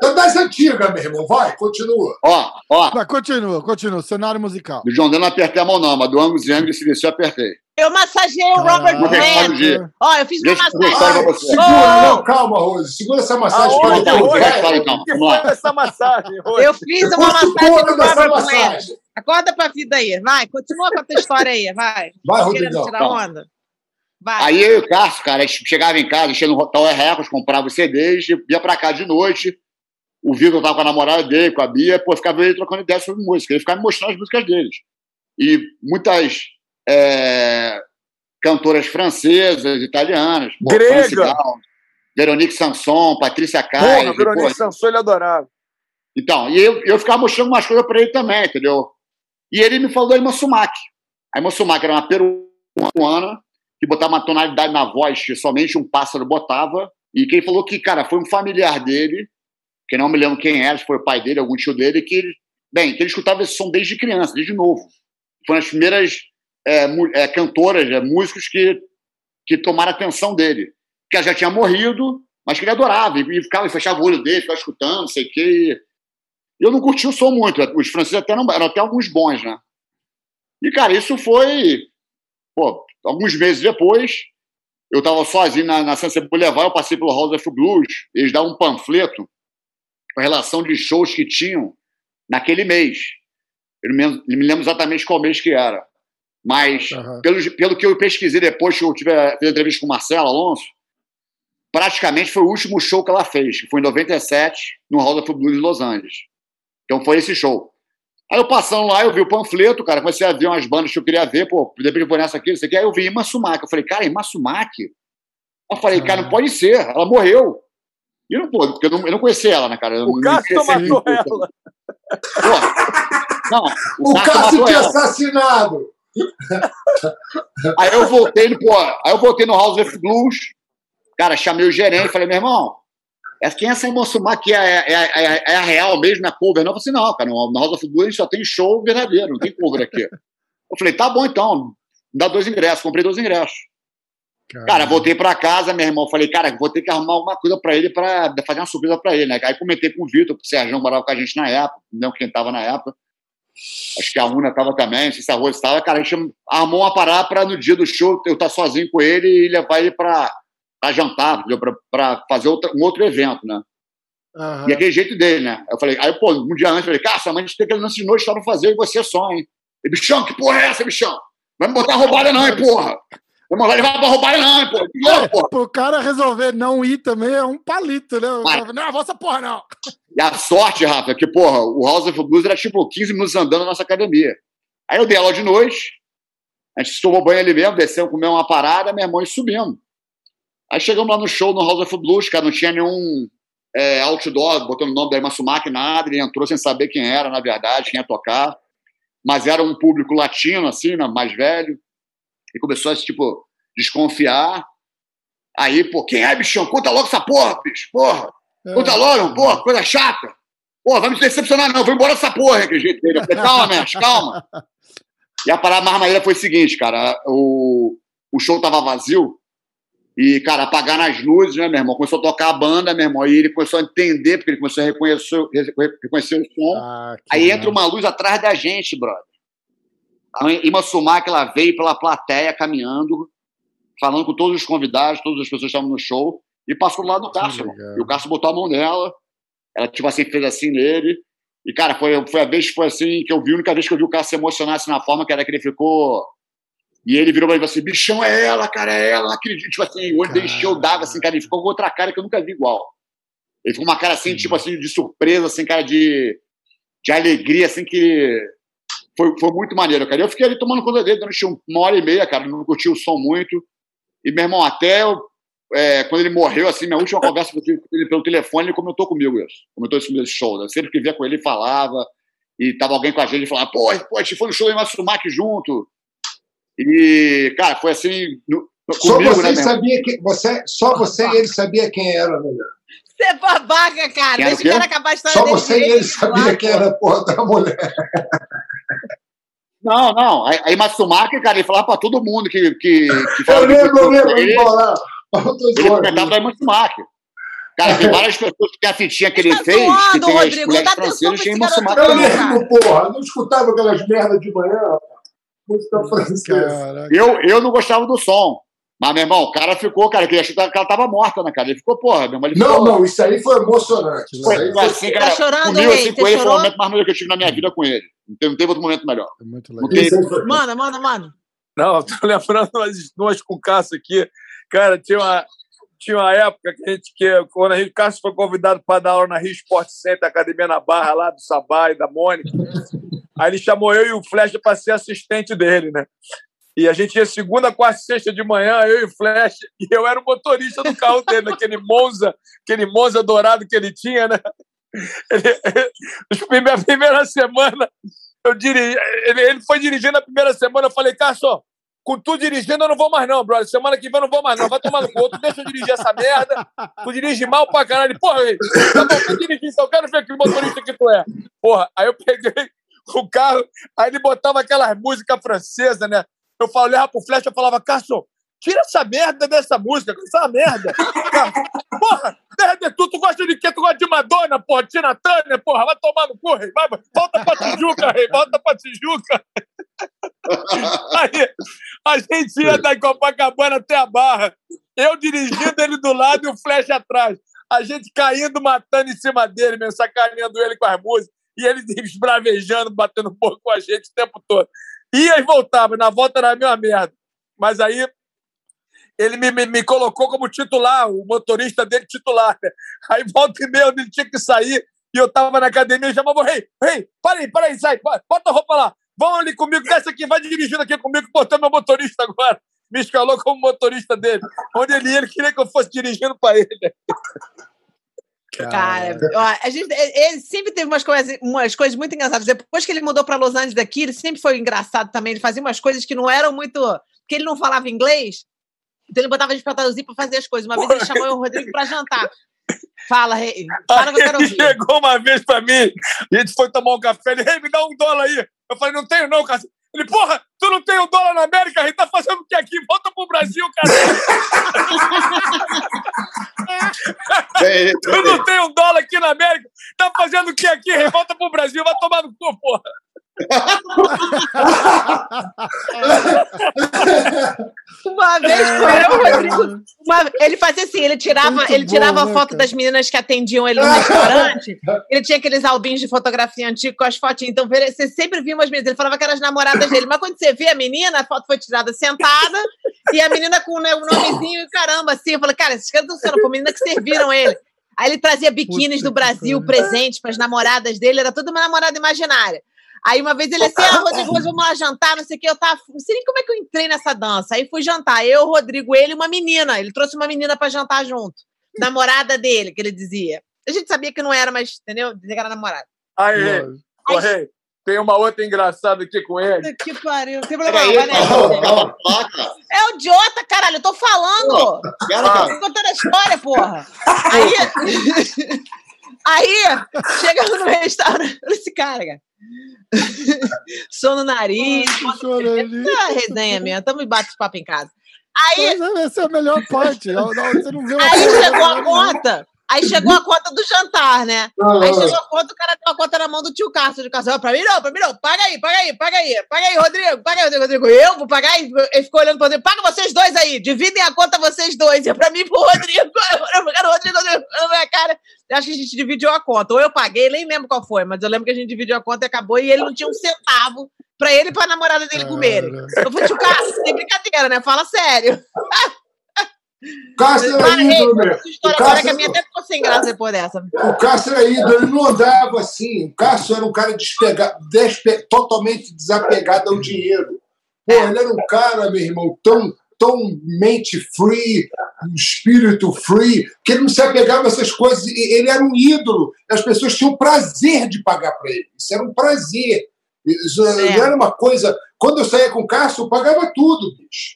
C: É das antigas, meu irmão. Vai, continua.
F: Ó, ó,
A: Mas continua, continua. Cenário musical.
F: do John Lennon não apertei a mão, não, mas do Angus Young início eu apertei.
B: Eu massageei o Robert
F: restar no
B: Plant. Ó, eu fiz uma
F: Deixa eu
B: massagem.
C: Ai, segura,
B: Ô!
C: não, calma, Rose. Segura essa massagem
E: Aonde,
C: para
F: Aonde,
C: o
F: Rose? vamos lá.
E: foi essa massagem, Rose?
B: Eu fiz uma massagem do Robert Plant.
C: massagem.
B: Acorda pra vida aí. Vai, continua com a tua história aí. Vai.
C: Vai,
B: querendo
C: Rodrigão.
B: tirar onda? Vai.
F: Aí eu e o Cássio, cara, a gente chegava em casa, enchendo no Tower Records, comprava os CDs, ia pra cá de noite. O Vitor tava com a namorada dele, com a Bia, pô, ficava ele trocando ideias sobre música. Ele ficava me mostrando as músicas deles. E muitas é, cantoras francesas, italianas. pô,
E: Grega.
F: Veronique Sanson, Patrícia
E: Porra,
F: Caio.
E: Veronique Sanson, ele adorava.
F: Então, e eu, eu ficava mostrando umas coisas pra ele também, entendeu? E ele me falou da Irmã Sumac. A Irmã Sumac era uma peruana que botava uma tonalidade na voz que somente um pássaro botava. E quem falou que, cara, foi um familiar dele, que não me lembro quem era, se foi o pai dele, algum tio dele, que ele, bem, que ele escutava esse som desde criança, desde novo. Foi uma das primeiras é, é, cantoras, é, músicos que, que tomaram atenção dele. Que já tinha morrido, mas que ele adorava. E, e ficava, e fechava o olho dele, ficava escutando, não sei o quê. E eu não curti o som muito. Os franceses até não, eram até alguns bons, né? E, cara, isso foi. Pô, alguns meses depois, eu estava sozinho na, na Sunset Boulevard, eu passei pelo House of Blues, eles davam um panfleto com a relação de shows que tinham naquele mês. Eu não me, lembro exatamente qual mês que era. Mas,
A: Aham.
F: pelo, pelo que eu pesquisei depois que eu tive a, entrevista com o Marcelo Alonso, praticamente foi o último show que ela fez, que foi em 97, no House of Blues de Los Angeles. Então foi esse show. Aí eu passando lá, eu vi o panfleto, cara, comecei a ver umas bandas que eu queria ver, pô, de repente eu vou nessa aqui, isso aqui. Aí eu vi Ima Sumac. Eu falei, cara, Ima Sumac? Eu falei, cara, não pode ser, ela morreu. E eu não pô, porque eu não, eu não conhecia ela, né, cara? Eu
E: O
F: não-
E: Cássio matou
F: ela. Pô, não,
C: O
F: Cássio
C: Cássio tinha
F: ela.
C: assassinado.
F: Aí eu voltei no, pô, aí eu voltei no House of Blues, cara, chamei o gerente, falei, meu irmão, é, quem é essa irmã Sumar que é, é, é, é- é a real mesmo na cover? Não, eu falei assim, não, cara, no House of Blues só tem show verdadeiro, não tem cover aqui. Eu falei, tá bom então, dá dois ingressos, comprei dois ingressos. Cara, voltei pra casa, meu irmão, falei, cara, vou ter que arrumar alguma coisa pra ele, pra fazer uma surpresa pra ele, né? Aí comentei com o Vitor, que o Sérgio morava com a gente na época, não quem tava na época. Acho que a Una tava também, não sei se a Rose tava. Cara, a gente armou uma parada pra no dia do show eu estar sozinho com ele e levar ele pra, pra jantar, pra fazer outra- um outro evento, né?
A: Aham.
F: E aquele jeito dele, né? Eu falei, aí, pô, um dia antes, eu falei, cara, sua mãe tem aquele lance de noite só pra fazer e você só, hein? E, bichão, que porra é essa, bichão? Vai me botar roubada não, hein, porra? Vai me levar pra roubada não, hein, porra? Que louco, porra?
A: Pro cara resolver não ir também é um palito, né?
F: Vai.
A: Não, vou essa porra não.
F: E a sorte, Rafa, é que, porra, o House of Blues era tipo 15 minutos andando na nossa academia. Aí eu dei aula de noite, a gente tomou banho ali mesmo, descemos, comeu uma parada, meu irmão, e subimos. Aí chegamos lá no show no House of Blues, cara, não tinha nenhum é, outdoor botando o nome da Irmã Sumac, nada, ele entrou sem saber quem era, na verdade, quem ia tocar. Mas era um público latino, assim, né, mais velho. E começou a, tipo, desconfiar. Aí, pô, quem é, bichão? Conta logo essa porra, bicho, porra. Conta logo, porra, coisa chata. Pô, vai me decepcionar, não. Vou embora dessa porra, acredito. Eu falei, calma, mestre, calma. E a parada mais maneira foi o seguinte, cara. O, o show tava vazio. E, cara, apagaram as luzes, né, meu irmão? Começou a tocar a banda, meu irmão. E ele começou a entender, porque ele começou a reconhecer, reconhecer o som.
A: Ah,
F: Aí entra
A: massa.
F: uma luz atrás da gente, brother. A Ima Sumac, ela veio pela plateia caminhando, falando com todos os convidados, todas as pessoas que estavam no show, e passou do lado do Cássio. E o Cássio botou a mão nela, ela, tipo assim, fez assim nele. E, cara, foi, foi a vez que foi assim que eu vi, a única vez que eu vi o Cássio se emocionar assim na forma que era que ele ficou. E ele virou pra mim e falou assim: bichão, é ela, cara, é ela, não acredito. Tipo assim, o olho dele encheu d'água, assim, cara, ele ficou com outra cara que eu nunca vi igual. Ele ficou com uma cara assim, tipo assim, de surpresa, assim, cara, de, de alegria, assim, que foi, foi muito maneiro, cara. Eu fiquei ali tomando conta dele durante uma hora e meia, cara, não curti o som muito. E, meu irmão, até eu, é, quando ele morreu, assim, minha última conversa que eu tive com ele pelo telefone, ele comentou comigo isso. Comentou isso nesse show. Né? Sempre que via com ele, ele falava. E tava alguém com a gente, ele falava, pô, pô, a gente foi no show do Matsumac junto. E, cara, foi assim, no,
C: Só
F: comigo,
C: você
F: né,
C: sabia que você, só você e ele sabia quem era, mulher.
B: Você é babaca, cara.
F: Quem
B: Deixa
F: o
B: cara acabar a história
C: Só
B: dele
C: você e ele sabia
B: claro,
C: quem era a porra da mulher.
F: Não, não. Aí, aí cara, ele falava pra todo mundo que, que, que
C: Eu lembro, eu lembro,
F: ele,
C: ele
F: comentava da Matsumaki. Cara, tem várias pessoas que tem a fitinha que ele
B: Tá
F: fez, que tem as
B: Rodrigo,
F: mulheres francesas, tem
B: esse
F: Matsumaki
B: garoto
C: Eu lembro, porra. Não escutava aquelas merdas de manhã. rapaz. Música francesa.
F: Eu, eu não gostava do som. Mas, meu irmão, o cara ficou, cara, que achou que ela tava morta, né, cara? Ele ficou, porra, meu irmão. Ele
C: Não,
F: ficou,
C: não, isso aí foi emocionante. Isso
F: Foi,
C: aí
F: foi assim,
B: Tá
F: cara,
B: chorando,
F: comigo, assim, com ele, foi o momento mais maneiro que eu tive na minha vida com ele. Não teve, não teve outro momento melhor.
A: É muito
F: Não
A: legal.
C: foi-
B: Manda, manda, manda.
E: Não, tô lembrando umas, umas com o Cássio aqui. Cara, tinha uma, tinha uma época que a gente, que, quando a gente, o Cássio foi convidado para dar aula na Rio Sport Center, Academia na Barra, lá do Sabá e da Mônica. Aí ele chamou eu e o Flecha para ser assistente dele, né? E a gente ia segunda, quarta sexta de manhã, eu e Flash, e eu era o motorista do carro dele, naquele Monza, aquele Monza dourado que ele tinha, né? Ele, a primeira semana, eu dirigi, ele, ele foi dirigindo a primeira semana, eu falei, Cássio, com tu dirigindo eu não vou mais não, brother. Semana que vem eu não vou mais não. Vai tomar no. Outro deixa eu dirigir essa merda. Tu dirige mal pra caralho. Porra, ei, tá bom, tu dirigir, eu quero ver que motorista que tu é. Porra, aí eu peguei o carro, aí ele botava aquelas músicas francesas, né? Eu olhava pro Flash, eu falava, Cássio, tira essa merda dessa música, essa é merda. Porra, merda, tu, tu gosta de quê? Tu gosta de Madonna, porra, Tina Turner, porra, vai tomar no cu, rei. Vai, volta pra Tijuca, rei, volta pra Tijuca. Aí, a gente ia da Copacabana até a Barra. Eu dirigindo ele do lado e o Flash atrás. A gente caindo, matando em cima dele, mesmo, sacaneando ele com as músicas. E ele esbravejando, batendo pouco com a gente o tempo todo. Ia e voltava. Na volta era a mesma merda. Mas aí ele me, me, me colocou como titular, o motorista dele titular. Aí volta e meia, ele tinha que sair. E eu tava na academia e chamava, rei, rei, para aí, para aí, sai, bota a roupa lá. Vão ali comigo, desce aqui, vai dirigindo aqui comigo, botou meu motorista agora. Me escalou como motorista dele. Onde ele ia, ele queria que eu fosse dirigindo para ele.
B: Cara, ó, a gente, ele sempre teve umas coisas, umas coisas muito engraçadas. Depois que ele mudou para Los Angeles daqui, ele sempre foi engraçado também. Ele fazia umas coisas que não eram muito. Porque ele não falava inglês, então ele botava a gente para traduzir para fazer as coisas. Uma vez ele chamou o Rodrigo para jantar. Fala, rei. Fala que eu quero ouvir.
E: chegou uma vez pra mim, a gente foi tomar um café, ele, ei, me dá um dólar aí. Eu falei, não tenho não, cara. Ele, porra, tu não tem um dólar na América? A gente tá fazendo o que aqui? Volta pro Brasil, cara. Tu não tem um dólar aqui na América? Tá fazendo o que aqui? Volta pro Brasil, vai tomar no cu, porra.
B: Uma vez foi eu, o Rodrigo. uma- ele fazia assim, ele tirava,
A: Muito
B: ele tirava
A: bom,
B: a
A: né,
B: foto
A: cara?
B: das meninas que atendiam ele no restaurante. Ele tinha aqueles albinhos de fotografia antigo com as fotinhas. Então, você sempre via umas meninas. Ele falava que eram as namoradas dele. Mas quando você vê a menina, a foto foi tirada sentada e a menina com né, um nomezinho e caramba, assim. Eu falei, cara, esses caras não sendo, foi menina que serviram ele. Aí ele trazia biquínis
A: Puta
B: do Brasil, presentes para as namoradas dele, era tudo uma namorada imaginária. Aí uma vez ele assim, ah, Rodrigo, hoje vamos lá jantar, não sei o que, eu tava, não sei nem como é que eu entrei nessa dança. Aí fui jantar, eu, Rodrigo, ele e uma menina. Ele trouxe uma menina pra jantar junto. Namorada dele, que ele dizia. A gente sabia que não era, mas, entendeu? Dizia que era namorada.
E: Aí, Correio, tem uma outra engraçada aqui com ele.
B: Puta Que pariu. Tem problema,
F: Peraí, cara.
B: É o idiota, caralho, eu tô falando.
F: Pera,
B: Tô
F: cara.
B: contando a história, porra. Aí, aí chega no restaurante, olha esse cara, cara. Sono no nariz, é resenha mesmo, tamo e bate papo em casa. Aí,
A: Mas essa é a melhor parte. hora que Você não uma
B: aí chegou a
A: né?
B: conta, aí chegou a conta do jantar, né? Aí chegou a conta, o cara deu a conta na mão do tio Cássio de Cássio. Pra mim não, pra mim não. Paga aí, paga aí, paga aí. Paga aí, Rodrigo, paga aí, Rodrigo. Eu vou pagar? Ele ficou olhando pra Rodrigo. Paga vocês dois aí. Dividem a conta vocês dois. E pra mim, pro Rodrigo. Eu pagar o Rodrigo, Rodrigo. Na minha cara. Eu acho que a gente dividiu a conta. Ou eu paguei, nem lembro qual foi. Mas eu lembro que a gente dividiu a conta e acabou. E ele não tinha um centavo pra ele e pra namorada dele comerem. Eu falei, tio Cássio, tem brincadeira, né? Fala sério.
C: Cássio era
B: rei,
C: ídolo,
B: história agora
C: Cássio-
B: que a minha até ficou sem graça depois dessa.
C: O Cássio era ídolo, ele não andava assim. O Cássio era um cara despegado, despe- totalmente desapegado ao dinheiro. Pô, ele era um cara, meu irmão, tão, tão mente free, espírito free, que ele não se apegava a essas coisas. Ele era um ídolo. As pessoas tinham prazer de pagar para ele. Isso era um prazer. Isso
B: É.
C: era uma coisa. Quando eu saía com o Cássio, eu pagava tudo, bicho.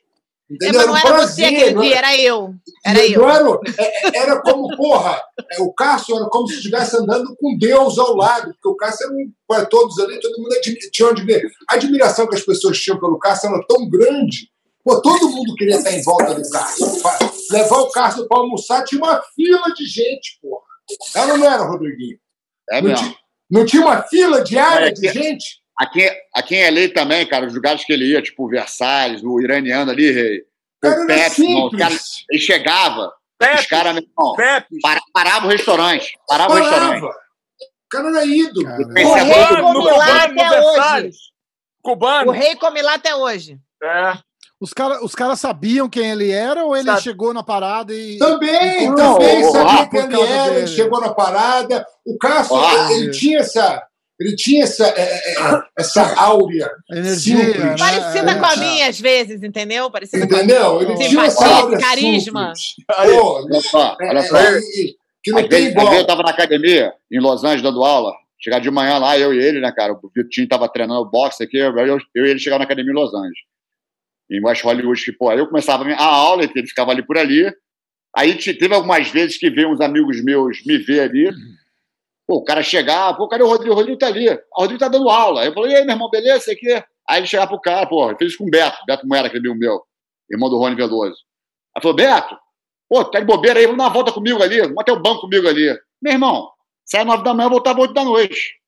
B: É,
C: Entendeu?
B: mas não
C: um
B: era você aquele
C: não
B: dia, era eu. Era eu.
C: era, é- é- era como, porra, é, o Cássio era como se estivesse andando com Deus ao lado, porque o Cássio era um, para todos ali, todo mundo tinha onde ver. A admiração que as pessoas tinham pelo Cássio era tão grande, pô, todo mundo queria estar em volta do Cássio. Levar o Cássio para almoçar, tinha uma fila de gente, porra. Era ou não era, Rodriguinho?
F: É
C: Não
F: mesmo.
C: tinha, não tinha uma fila diária
F: É,
C: de
F: que-
C: gente?
F: Aqui, aqui em LA também, cara, os lugares que ele ia, tipo Versalhes, o iraniano ali, rei,
C: Cara,
F: o Pepsi, irmão, os ele chegava, os
E: Pepe,
F: caras, meu irmão,
E: Pepe.
F: para- paravam o restaurante, paravam o restaurante.
C: Parava. O cara era ídolo.
A: Cara,
B: O
F: Esse
B: rei
F: doido.
E: no
B: come lá
E: cubano, no
B: até hoje.
E: Versalhes. Cubano.
B: O rei come lá até hoje.
E: É.
A: Os caras os cara sabiam quem ele era ou ele
E: Sabe.
A: chegou na parada e.
C: Também,
A: Não,
C: também sabia quem ele era, ele chegou na parada. O Cássio,
F: Rafa.
C: ele tinha essa. Ele tinha essa, é, é, é, essa áurea,
A: Energia.
C: Simples.
A: né?
B: Parecida
A: É.
B: com a minha, às vezes, entendeu? Parecida com a
C: entendeu? Ele tinha essa
B: Simpatia,
C: áurea
B: carisma.
E: Aí,
C: Pô,
F: Olha só,
C: é,
F: olha só.
C: é, e- que não tem
F: vezes eu
C: igual.
F: tava na academia, em Los Angeles, dando aula. Chegar de manhã lá, eu e ele, né, cara? O Vitinho tava treinando boxe aqui, eu, eu e ele chegava na academia em Los Angeles. Em West Hollywood, que, pô, aí eu começava a aula, ele ficava ali por ali. Aí te- teve algumas vezes que veio uns amigos meus me ver ali. Pô, o cara chegava, pô, cadê o Rodrigo? O Rodrigo tá ali. Ah, O Rodrigo tá dando aula. Eu falei, e aí, meu irmão, beleza? Isso aqui. Aí ele chegava pro cara, pô, fiz isso com o Beto, Beto Moera, aquele amigo meu, irmão do Rony Veloso. Aí falou, Beto, pô, tá de bobeira aí, vamos dar uma volta comigo ali, vamos até o banco comigo ali. Meu irmão, sai nove da manhã, voltava oito da noite.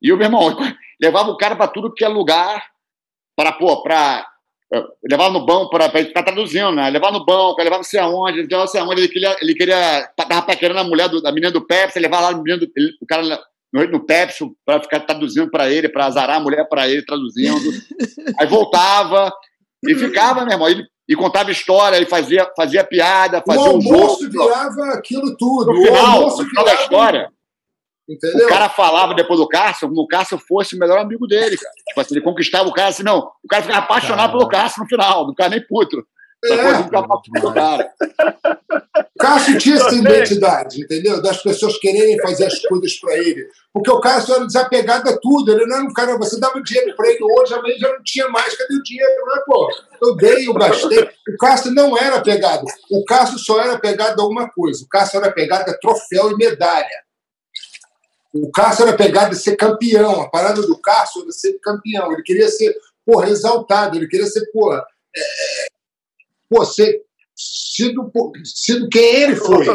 F: E o meu irmão levava o cara para tudo que é lugar, para, pô, para. Levava no banco para ficar traduzindo, né? Levava no banco, levava não sei aonde, levava não sei aonde, ele queria, ele queria tava paquerando a mulher do, a menina do Pepsi, levava lá do, ele- o cara no, no Pepsi para ficar traduzindo para ele, para azarar a mulher para ele, traduzindo. Aí voltava e ficava, meu irmão, ele, e contava história, ele fazia, fazia piada,
C: O
F: fazia um jogo.
C: almoço virava aquilo tudo.
F: No
C: o
F: final,
C: almoço
F: no final da história,
C: Entendeu?
F: o cara falava depois do Cássio como o Cássio fosse o melhor amigo dele, cara. Tipo assim, ele conquistava o cara assim, não. O cara ficava apaixonado
A: Cara.
F: pelo Cássio no final, não ficava nem puto.
C: É.
F: Cara.
C: Cássio tinha essa identidade, entendeu? Das pessoas quererem fazer as coisas para ele. Porque o Cássio era desapegado a tudo. Ele não era um cara. Você dava dinheiro para ele hoje, amanhã já não tinha mais. Cadê o dinheiro? Né, pô? Eu dei, eu gastei. O Cássio não era apegado. O Cássio só era apegado a uma coisa. O Cássio era apegado a troféu e medalha. O Cássio era apegado a ser campeão. A parada do Cássio era ser campeão. Ele queria ser, porra, exaltado. Ele queria ser, porra, é, é, pô, ser sido, sido quem ele foi.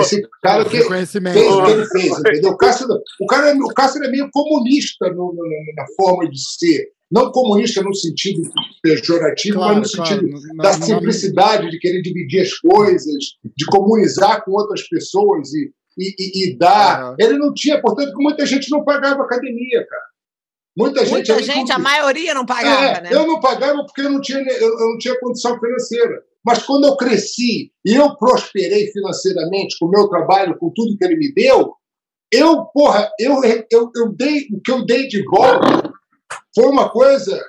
C: Esse cara que, fez o que ele fez, entendeu? O Cássio, o cara, o Cássio era meio comunista no- no- na forma de ser. Não comunista no sentido pejorativo,
A: Claro,
C: mas no
A: claro.
C: sentido
A: Na-
C: da simplicidade de querer dividir as coisas, de comunizar com outras pessoas e, e, e- e dar.
A: Aham.
C: Ele não tinha, portanto, que muita gente não pagava academia, cara. Muita gente.
B: Muita gente,
C: não-
B: a maioria não pagava,
C: é,
B: né?
C: Eu não pagava porque eu não, tinha, eu, eu não tinha condição financeira. Mas quando eu cresci e eu prosperei financeiramente com o meu trabalho, com tudo que ele me deu, eu, porra, eu, eu, eu dei, o que eu dei de volta foi uma coisa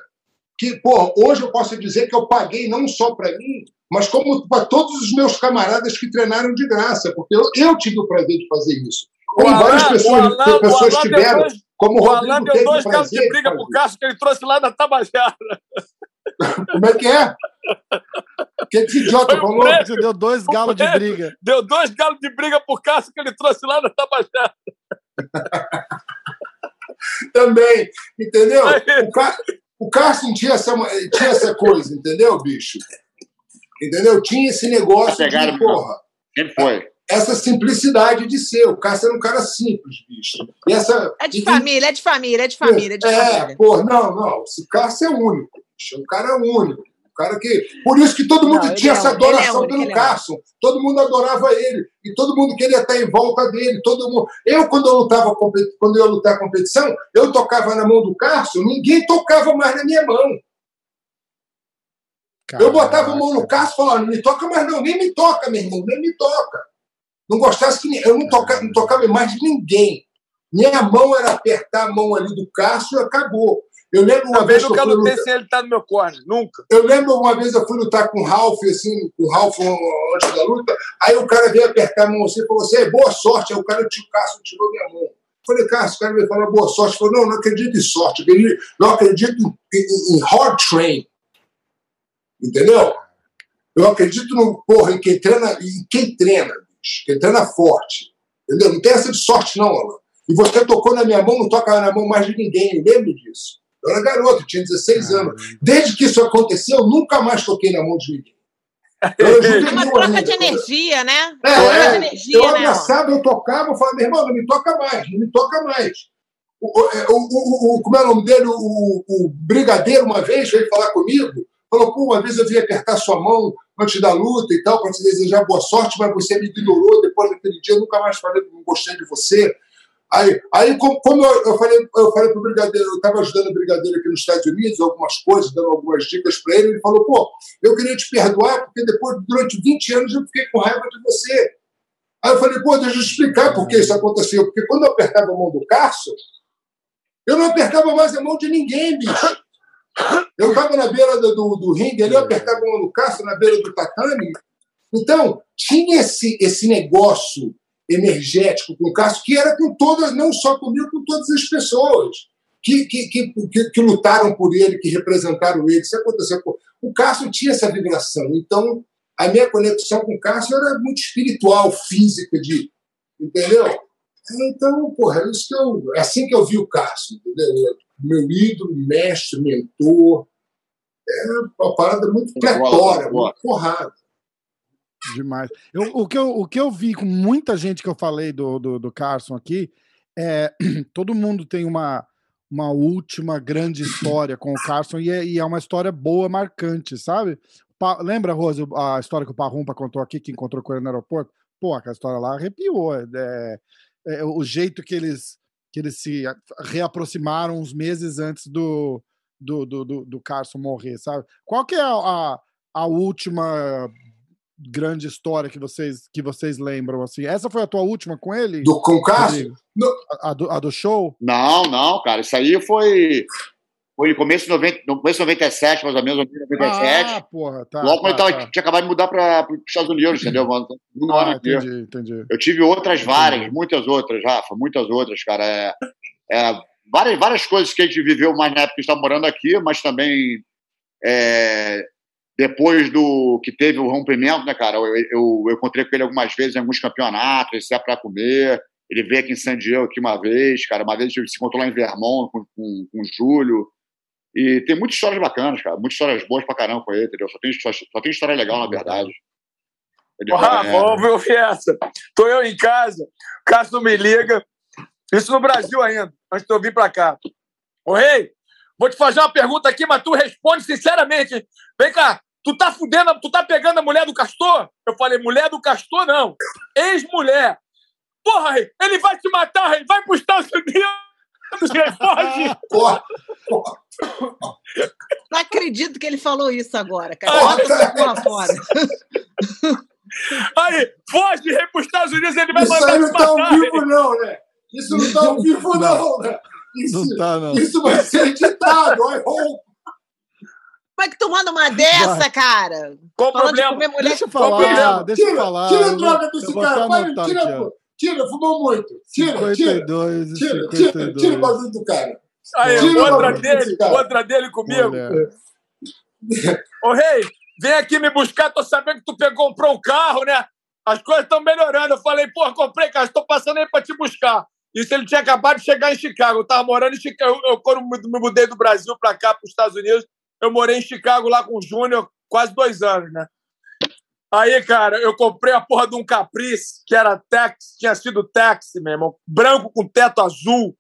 C: que, porra, hoje eu posso dizer que eu paguei não só para mim, mas como para todos os meus camaradas que treinaram de graça, porque eu, eu tive o prazer de fazer isso. Como
E: O
C: várias pessoas,
E: o Alan-
C: pessoas tiveram,
E: depois-
C: como o
E: O Alan
C: Rodrigo
E: deu
C: teve
E: dois
C: prazer
E: de briga pro Cássio que ele trouxe lá da Tabajara.
C: Como é que é? O que esse idiota
E: Foi
C: falou?
A: Você deu dois galos de briga.
E: Deu dois galos de briga pro Cássio que ele trouxe lá da Tabajara.
C: Também, entendeu?
E: Aí.
C: O, Ca... o Carson tinha essa, tinha essa coisa, entendeu, bicho? Entendeu? Tinha esse negócio
F: Pegaram,
C: de, porra,
F: Sempre foi.
C: essa simplicidade de ser. O Carson era um cara simples, bicho. E essa,
B: É de
C: e-
B: família, é de família, é de família, é de
C: É,
B: família.
C: pô, não, não. Esse Cássio é único. bicho. É um cara único. Um cara que. Por isso que todo mundo
B: Não, ele
C: tinha
B: é
C: essa
B: único, ele é
C: adoração
B: único,
C: pelo
B: ele é
C: Carson. Todo mundo adorava ele. E todo mundo queria estar em volta dele. Todo mundo... Eu, quando eu lutava quando eu ia lutar competição, eu tocava na mão do Carson, ninguém tocava mais na minha mão. Eu botava a mão no Cássio e falava, não me toca mais não, nem me toca, meu irmão, nem me toca. Não gostasse que eu não tocava, não tocava mais de ninguém. Minha mão era apertar a mão ali do Cássio e acabou. Eu lembro uma
E: Talvez
C: vez que eu
E: nunca lutei
C: lutar,
E: sem ele estar no meu corner. Nunca.
C: eu lembro uma vez eu fui lutar com o Ralph, assim, com o Ralph antes da luta, aí o cara veio apertar a mão assim e falou assim, "É, boa sorte, aí o cara, o Cássio tirou minha mão. Eu falei, Cássio, o cara veio falar boa sorte. Falei, não, não acredito em sorte, não acredito em, em- em hard train. Entendeu? Eu acredito no, porra, em quem treina, em quem treina, bicho, quem treina forte. Entendeu? Não tem essa de sorte, não, Alan. E você tocou na minha mão, não toca na mão mais de ninguém, eu lembro disso. Eu era garoto, tinha 16 anos. Desde que isso aconteceu, eu nunca mais toquei na mão de ninguém.
B: É uma troca
C: ainda.
B: de energia, né?
C: É,
B: troca
C: é.
B: de energia,
C: Eu
B: né?
C: eu tocava, eu falava, meu irmão, não me toca mais, não me toca mais. O, o, o, o- como é o nome dele? O, o Brigadeiro, uma vez, veio falar comigo, falou, pô, uma vez eu vim apertar sua mão antes da luta e tal, para te desejar boa sorte, mas você me ignorou, depois daquele dia eu nunca mais falei que não gostei de você. Aí, aí como, como eu, eu falei, eu falei pro Brigadeiro, eu estava ajudando o Brigadeiro aqui nos Estados Unidos, algumas coisas, dando algumas dicas para ele, ele falou, pô, eu queria te perdoar, porque depois, durante 20 anos, eu fiquei com raiva de você. Aí eu falei, pô, deixa eu explicar por que isso aconteceu. Porque quando eu apertava a mão do Carso, eu não apertava mais a mão de ninguém, bicho. Eu estava na beira do, do, do ringue ali, eu apertava mão do Carso na beira do tatame. Então, tinha esse, esse negócio energético com o Cássio, que era com todas, não só comigo, com todas as pessoas que, que, que, que, que lutaram por ele, que representaram ele. Isso aconteceu. O Cássio tinha essa vibração. Então, a minha conexão com o Cássio era muito espiritual, física, de. Entendeu? Então, porra, é, isso que eu, é assim que eu vi o Cássio, entendeu? Meu ídolo, mestre, mentor. É uma parada muito pletória,
F: boa.
C: muito porrada.
A: Demais. Eu- o, que eu, o que eu vi com muita gente que eu falei do, do, do Carson aqui é todo mundo tem uma, uma última grande história com o Carson e é, e é uma história boa, marcante, sabe? Pa- lembra, Rose, a história que o Parrumpa contou aqui, que encontrou com ele no aeroporto? Pô, aquela história lá arrepiou. É, é, o jeito que eles, que eles se reaproximaram uns meses antes do, do, do, do, do Carson morrer, sabe? Qual que é a, a, a última grande história que vocês que vocês lembram assim? Essa foi a tua última com ele?
C: Do, com o? Não.
A: A, a do, a do show?
F: Não, não, cara. Isso aí foi. Foi no começo de 90, no começo de 97, mais ou menos, 97.
A: Ah, porra, tá.
F: Logo quando
A: tá,
F: eu tava,
A: tá.
F: tinha acabado de mudar para os Estados Unidos, entendeu? mano? Um ano
A: Ah,
F: aqui.
A: entendi, entendi.
F: Eu tive outras várias,
A: Entendi.
F: muitas outras, Rafa, muitas outras, cara. É, é, várias, várias coisas que a gente viveu mais na época que estava morando aqui, mas também é, depois do que teve o rompimento, né, cara? Eu, eu, eu encontrei com ele algumas vezes em alguns campeonatos, ele saia para comer. Ele veio aqui em San Diego aqui uma vez, cara. Uma vez a gente se encontrou lá em Vermont com, com, com o Júlio. E tem muitas histórias bacanas, cara. Muitas histórias boas pra caramba com ele, entendeu? Só tem, só, só tem história legal, na verdade. Ele-
E: Ô, Rafa,
F: é,
E: vamos ouvir essa. Tô eu em casa, o Cássio me liga. Isso no Brasil ainda, antes de eu vir pra cá. Ô, Rei, vou te fazer uma pergunta aqui, mas tu responde sinceramente. Vem cá, tu tá fudendo, tu tá pegando a mulher do Castor? Eu falei, mulher do Castor não. Ex-mulher. Porra, Rei, ele vai te matar, Rei. Vai pros Estados Unidos. Responde.
C: porra, porra.
B: Não acredito que ele falou isso agora, cara. Bota essa porra fora.
E: Aí, foge, Rei, pros Estados Unidos, ele vai
C: Isso
E: mandar
C: não tá
E: Rei.
C: vivo, não, né? Isso não tá ao vivo, não, né? Isso,
A: Não tá, não.
C: isso vai ser editado. Hope.
B: Como é que tu manda uma dessa, cara?
E: Qual o
B: de
E: problema?
B: comer mulher
A: Deixa eu
E: Qual o
A: falar,
E: problema?
A: deixa eu
C: Tira,
A: falar.
C: tira a droga desse cara. Vai, tira, pô. tira, fumou muito. Tira, tira.
A: 52 e
C: Tira, tira,
A: 52.
C: tira o bagulho do cara.
E: Aí, outra dele, outra dele comigo. Ô, Rei, vem aqui me buscar. Tô sabendo que tu pegou, comprou um carro, né? As coisas estão melhorando. Eu falei, pô, comprei carro, estou passando aí pra te buscar. Isso ele tinha acabado de chegar em Chicago. Eu tava morando em Chicago. Eu, eu, quando me mudei do Brasil pra cá, pros Estados Unidos, eu morei em Chicago lá com o Júnior quase dois anos, né? Aí, cara, eu comprei a porra de um Caprice, que era táxi, tinha sido táxi, meu irmão, branco com teto azul,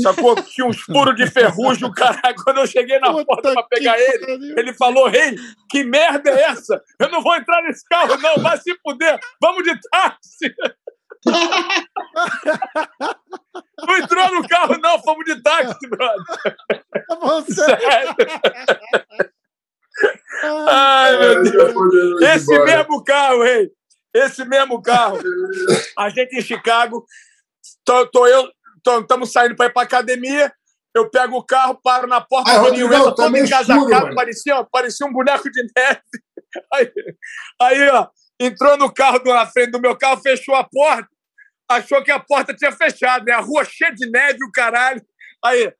E: sacou? Tinha uns furos de ferrugem, o caralho. Quando eu cheguei na
A: Puta
E: porta pra pegar ele,
A: pariu.
E: ele falou, rei, que merda é essa? Eu não vou entrar nesse carro, não, vai se fuder, vamos de táxi. Não entrou no carro, não, fomos de táxi, brother.
A: Você...
E: Sério. Ai, meu Deus. Esse mesmo carro, rei. Esse mesmo carro. A gente em Chicago, tô, tô eu, estamos saindo para ir para academia. Eu pego o carro, paro na porta
C: Ai,
E: do entra
C: tá
E: todo encasacado, parecia, parecia um boneco de neve. Aí, aí, ó, entrou no carro na frente do meu carro, fechou a porta, achou que a porta tinha fechado, né? A rua cheia de neve, o caralho. Aí,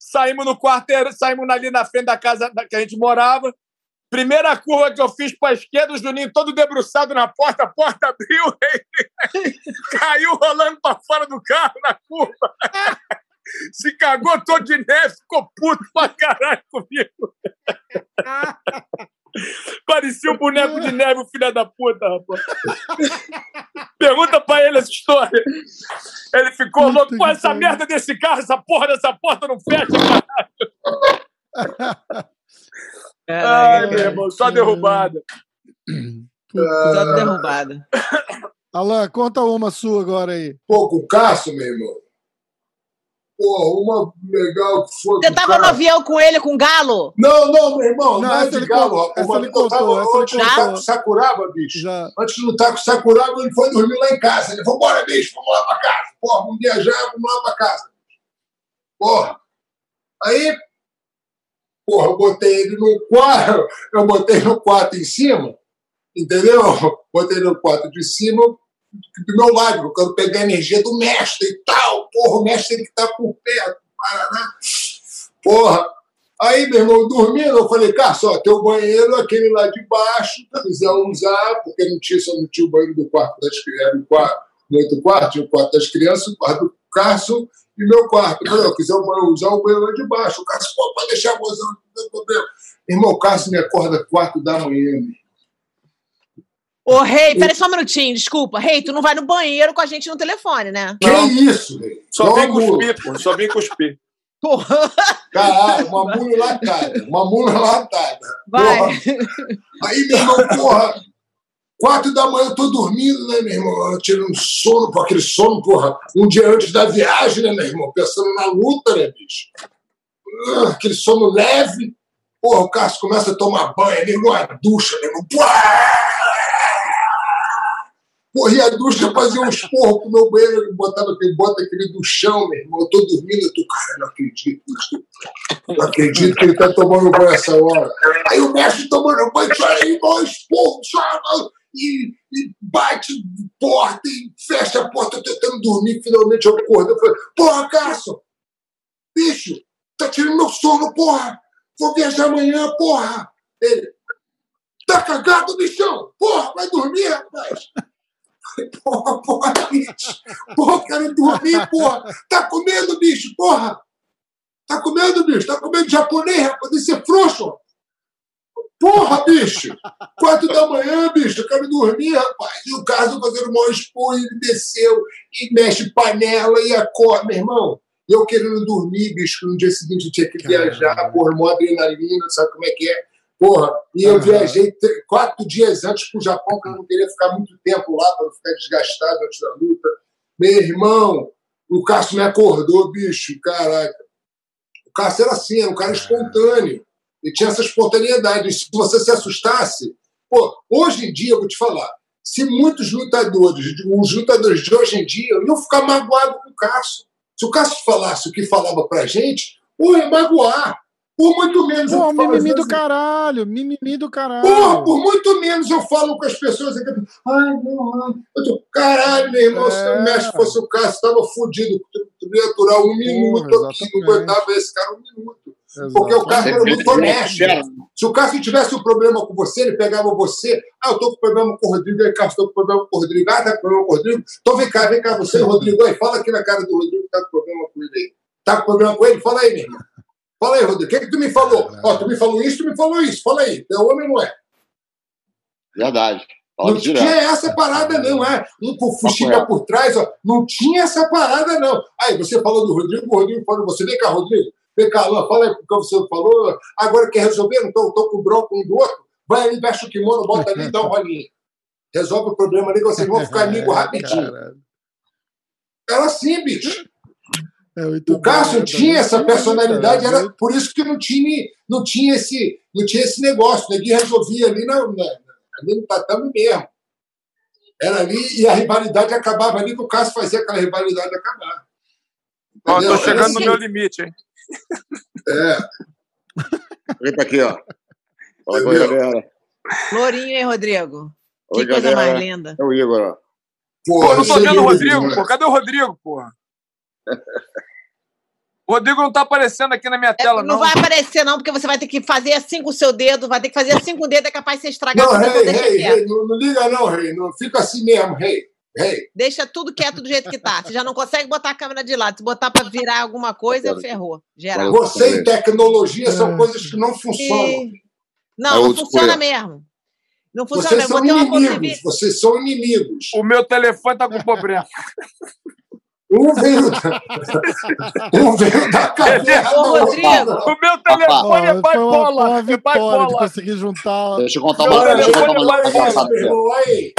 E: saímos no quarteirão, saímos ali na frente da casa que a gente morava. Primeira curva que eu fiz para a esquerda, o Juninho todo debruçado na porta, a porta abriu, ele caiu rolando para fora do carro na curva. Se cagou todo de neve, ficou puto pra caralho comigo. Parecia um boneco de neve, o filho da puta, rapaz. Pergunta pra ele essa história. Ele ficou louco. Pô, essa merda desse carro, essa porra dessa porta não fecha, Ai, meu irmão, só derrubada.
B: Só derrubada.
A: Alan, conta uma sua agora aí.
C: Pô, com o Cássio, meu irmão. Pô, uma legal que foi.
B: Você
C: o
B: tava no avião com ele, com o galo?
C: Não, não, meu irmão,
A: Não,
C: não, é de galo.
A: essa ele contou, essa
C: antes de lutar com Sakuraba, bicho.
A: Já.
C: Antes de lutar com Sakuraba, ele foi dormir lá em casa. Ele falou, bora, bicho, vamos lá pra casa. Porra, vamos viajar, vamos lá pra casa. Porra. Aí, porra, eu botei ele no quarto, eu botei no quarto em cima, entendeu? Botei no quarto de cima, do meu lado, eu quero pegar a energia do mestre e tal. Porra, o mestre tem que estar por perto, Paraná. Porra. Aí, meu irmão, dormindo, eu falei, cara, só teu banheiro, aquele lá de baixo, se quiser usar, porque não tinha, só não tinha o banheiro do quarto das crianças, o no outro quarto, tinha o quarto das crianças, o quarto do Cássio e meu quarto. Eu falei, eu quiser usar o banheiro lá de baixo. O Cássio, pô, pode deixar a mozão, não tem problema. Irmão, o Cássio me acorda quatro da manhã.
B: Ô, Rei, peraí só um minutinho, desculpa. Rei, tu não vai no banheiro com a gente no telefone, né?
C: Que
E: Não.
C: isso, velho?
E: Só vem cuspir, pô. Só vem cuspir.
B: Porra,
C: Caralho, uma mula latada. Uma mula latada.
B: vai.
C: Porra. Aí, meu irmão, porra, quatro da manhã eu tô dormindo, né, meu irmão? Eu tirando sono, pô, aquele sono, porra, um dia antes da viagem, né, meu irmão? Pensando na luta, né, bicho? Ah, aquele sono leve. Porra, o Cássio começa a tomar banho, ali numa ducha, irmão. Porra, e a ducha fazia um esporro pro meu banheiro, ele botava aquele, bota aquele do chão, meu irmão. Eu tô dormindo, eu tô, cara, não acredito. Não acredito que ele tá tomando banho essa hora. Aí o mestre tomando banho, chora aí, irmão, esporro, chora, e, e bate porta e fecha a porta, tentando dormir, finalmente eu acordei. Eu falei, porra, Cássio, bicho, tá tirando meu sono, porra. Vou viajar amanhã, porra. Ele, tá cagado, bichão? Porra, vai dormir, rapaz. Porra, porra, bicho. Porra, quero dormir, porra. Tá comendo, bicho, porra. Tá comendo, bicho? Tá comendo japonês, rapaz? Isso é frouxo. Porra, bicho! Quatro da manhã, bicho, eu quero dormir, rapaz. E o caso fazendo o maior expor, ele desceu e mexe panela e acorda, meu irmão. Eu querendo dormir, bicho, no dia seguinte eu tinha que
A: Caralho.
C: viajar, porra, uma adrenalina, sabe como é que é? Porra, e eu
A: Aham.
C: viajei quatro dias antes pro Japão, que eu não queria ficar muito tempo lá para não ficar desgastado antes da luta. Meu irmão, o Cássio me acordou, bicho, caraca. O Cássio era assim, era um cara espontâneo. Ele tinha essa espontaneidade. E se você se assustasse, pô, hoje em dia, eu vou te falar, se muitos lutadores, os lutadores de hoje em dia, iam ficar magoados com o Cássio. Se o Cássio falasse o que falava pra gente, ou ia magoar. Por muito menos
A: Pô,
C: eu falo
A: mimimi do
C: assim,
A: caralho, mimimi do caralho.
C: Porra, por muito menos eu falo com as pessoas aqui. Ai, não, ai. Eu tô, caralho, meu irmão, se
A: É.
C: o mestre fosse o Cássio, tava fudido. Tu, ia aturar um minuto aqui, não aguentava esse cara um minuto. Porque o Cássio era muito honesto. Se o Cássio tivesse um problema com você, ele pegava você. Ah, eu tô com problema com o Rodrigo. Aí, Cássio, tô com problema com o Rodrigo. Ah, tá com problema com o Rodrigo? Então vem cá, vem cá, você Rodrigo. Aí, fala aqui na cara do Rodrigo que tá com problema com ele aí. Tá com problema com ele? Fala aí, meu irmão. Fala aí, Rodrigo. O que, que tu me falou? Ó, tu me falou isso, tu me falou isso. Fala aí. É homem ou não é?
F: Verdade. Fala
C: Não
F: direto.
C: tinha essa parada, não, é? Um por fuxica por trás, ó. Não tinha essa parada, não. Aí, você falou do Rodrigo, o Rodrigo falou você. Vem cá, Rodrigo. Vem cá, Alain, fala aí o que você falou. Agora quer resolver? Não tô, tô com bronco um do outro. Vai ali, veste o kimono, bota ali e dá um rolinho. Resolve o problema ali, que vocês vão ficar amigos rapidinho.
A: Caralho.
C: Era assim, bicho.
A: É muito
C: O Cássio
A: bom,
C: tinha
A: né?
C: essa personalidade,
A: É,
C: era por isso que não tinha, não tinha, esse, não tinha esse negócio. Ninguém resolvia ali, na, na, ali no tatame mesmo. Era ali e a rivalidade acabava ali, que o Cássio fazia aquela rivalidade acabar.
E: Ó, tô
C: Entendeu?
E: chegando
C: Era
E: no
C: assim.
E: meu limite, hein?
C: É,
F: Vem pra aqui, ó. Oi,
C: Entendeu?
F: galera.
B: Lourinho, hein, Rodrigo? Que
F: Oi,
B: coisa
F: galera.
B: mais linda.
F: É o Igor, ó.
C: pô,
E: Pô, não tô
C: aí
E: vendo o
C: é
E: Rodrigo,
C: lindo,
E: pô.
C: né?
E: Cadê o Rodrigo, porra? O Rodrigo não tá aparecendo aqui na minha
B: É,
E: tela,
B: não
E: não.
B: vai aparecer, não, porque você vai ter que fazer assim com o seu dedo, vai ter que fazer assim com o dedo, é capaz de você estragar
C: Não,
B: então
C: rei, rei, rei, não, não liga não, rei. Não fica assim mesmo, rei.
B: Deixa tudo quieto do jeito que tá. Você já não consegue botar a câmera de lado. Se botar pra virar alguma coisa, ferrou. Geral.
C: Você e tecnologia são
A: É.
C: coisas que não funcionam.
B: E- Não,
F: É
B: não funciona mesmo. Não funciona
C: Vocês
B: mesmo.
C: são inimigos. Vocês são inimigos.
E: O meu telefone tá com problema.
C: Um veio da, um veio da caverna.
B: Ô, Rodrigo.
E: O meu telefone é bola. É bola.
A: conseguir juntar.
F: Deixa eu contar uma deixa eu
E: telefone
F: contar uma
E: vai
F: coisa
E: embora,
F: engraçada
C: meu
F: pra você.
C: irmão, aí.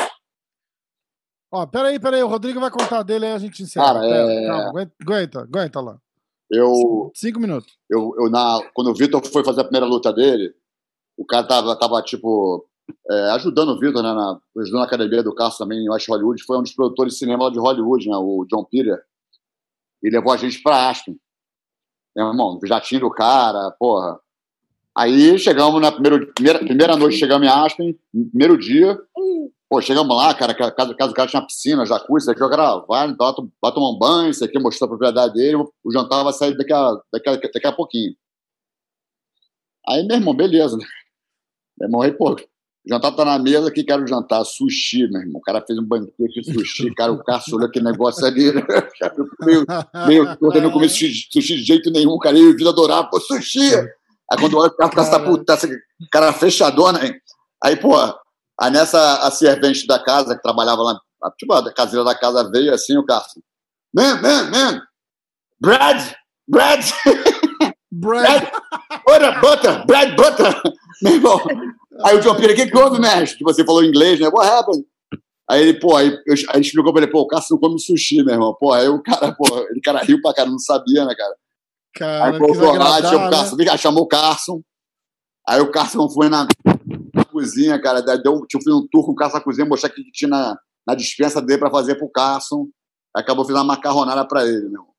A: Ó, peraí, peraí, o Rodrigo vai contar dele aí a gente encerra.
F: Cara, é-
A: Calma, aguenta, aguenta, aguenta lá.
F: Eu,
A: Cinco minutos.
F: eu, eu na, quando o Vitor foi fazer a primeira luta dele, o cara tava, tava tipo, é, ajudando o Vitor, né, na, ajudando a academia do Carlos também em West Hollywood, foi um dos produtores de cinema lá de Hollywood, né, o John Peter, e levou a gente pra Aspen. Meu irmão, já tinha do cara, porra. Aí chegamos na primeira, primeira, primeira noite, chegamos em Aspen, primeiro dia, pô, chegamos lá, cara, que casa, casa do cara tinha piscina, jacuzzi, isso aqui, o cara vai, vai, vai tomar um banho, isso aqui, mostrou a propriedade dele, o jantar vai sair daqui a, daqui a, daqui a pouquinho. Aí, meu irmão, beleza, né? Meu irmão, aí, pô, o jantar tá na mesa, aqui quero jantar, sushi, meu irmão. O cara fez um banquete de sushi, cara, o cara olhou aquele negócio ali, né? Meio, meio, eu não comi sushi, sushi de jeito nenhum, cara, e o vida adorava, pô, sushi! Aí quando olha o cara, essa puta, essa cara fechadona, hein? Aí, pô, aí nessa, a servente da casa, que trabalhava lá, a- tipo, a caseira da casa veio assim, o Cássio, man, man, man, Brad, Brad,
A: Brad,
F: Brad, Butter, butter, Brad Butter. Meu irmão. Aí o John Peter, o que, que houve, mestre? Que você falou inglês, né? What happened? Aí ele, pô, aí, eu, aí explicou pra ele, pô, o Cássio não come sushi, meu irmão. Pô, aí o cara, pô, ele cara riu pra cara, não sabia, né, cara?
A: cara,
F: Aí voltou lá, tinha o Carson, vem cá, chamou o Carson. Aí o Carson foi na cozinha, cara, deu, tinha feito um tour com o Carson na cozinha, mostrar o que tinha na, na dispensa dele pra fazer pro Carson. Acabou fazendo uma macarronada pra ele, meu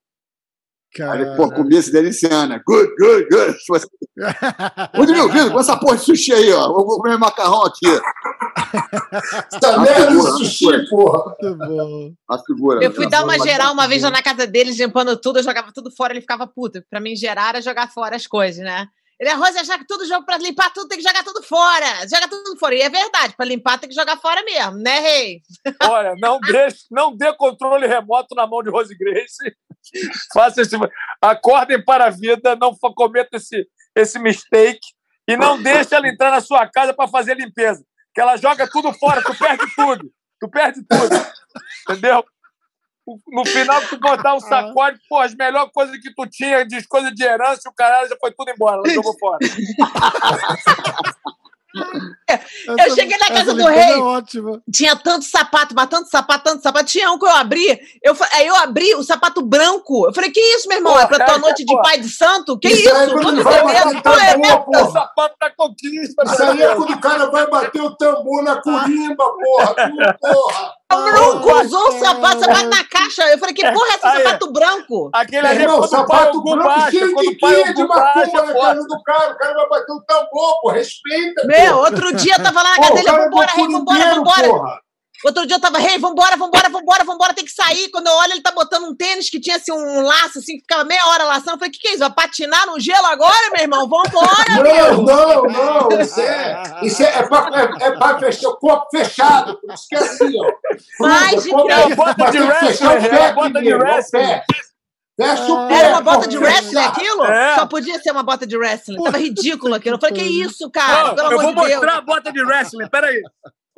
F: ele, pô, comia se deliciando, né? Good, good, good. Tipo assim, Rodrigo, Vitor, com essa porra de sushi aí, ó. Eu vou comer macarrão aqui.
C: Essa merda de sushi, porra.
A: Muito bom.
F: A figura.
B: Eu fui dar uma geral uma vez lá na casa deles, limpando tudo, eu jogava tudo fora, ele ficava puto. Pra mim, gerar era jogar fora as coisas, né? Ele, a Rosa, já que todo jogo pra limpar tudo, tem que jogar tudo fora. Joga tudo fora. E é verdade, pra limpar tem que jogar fora mesmo, né, Rei?
E: Olha, não, deixe, não dê controle remoto na mão de Rose Grace. Faça esse. Acordem para a vida, não cometa esse, esse mistake. E não deixe ela entrar na sua casa para fazer limpeza. Que ela joga tudo fora, tu perde tudo. Tu perde tudo. Entendeu? No final, tu botar um sacode, pô, as melhores coisas que tu tinha, de coisa de herança, o caralho já foi tudo embora, ela jogou fora.
A: Essa-
B: cheguei na casa do rei.
A: É.
B: Tinha tanto sapato, mas tanto sapato, tanto sapato. Tinha um que eu abri. Eu, aí eu abri o sapato branco. Eu falei, que isso, meu irmão? É pra tua
E: Porra,
B: noite de pai de santo? Que
C: Isso
B: isso?
C: é quando
B: Vamos
C: vai bater
B: Tu é mesmo?
C: tambor,
E: O sapato da conquista.
C: Isso aí é quando o cara vai bater o tambor na corimba, porra. Tu, porra.
B: O branco
A: Ah,
B: usou o sapato, sapato na caixa. Eu falei, que porra é esse
E: Aí.
B: sapato branco?
E: Aquele ali é o
C: sapato branco
E: baixa.
C: cheio de guia de macumba na casa do cara. O cara vai bater o tambor, pô. Respeita,
B: Meu,
C: pô.
B: outro dia eu tava lá na
C: é
B: vambora, rei, vambora, vambora. Outro dia eu tava, rei, vambora, vambora, vambora, vambora, tem que sair. Quando eu olho, ele tá botando um tênis que tinha assim um laço, assim, que ficava meia hora laçando. Eu falei, que que é isso? Vai patinar no gelo agora, meu irmão? Vambora,
C: Não, não, não. Isso é, isso é, é, pra, é, é pra fechar o corpo fechado. Que é assim, ó.
B: Mas de
C: Como
B: quê?
C: é?
E: É uma bota de wrestling, é uma bota de wrestling.
C: pé. Fecha o pé.
B: Era uma bota de wrestling aquilo?
E: É.
B: Só podia ser uma bota de wrestling. Tava ridículo aquilo. Eu falei, que isso, cara? Pelo
E: eu
B: amor
E: vou
B: de Deus.
E: mostrar a bota de wrestling. Peraí.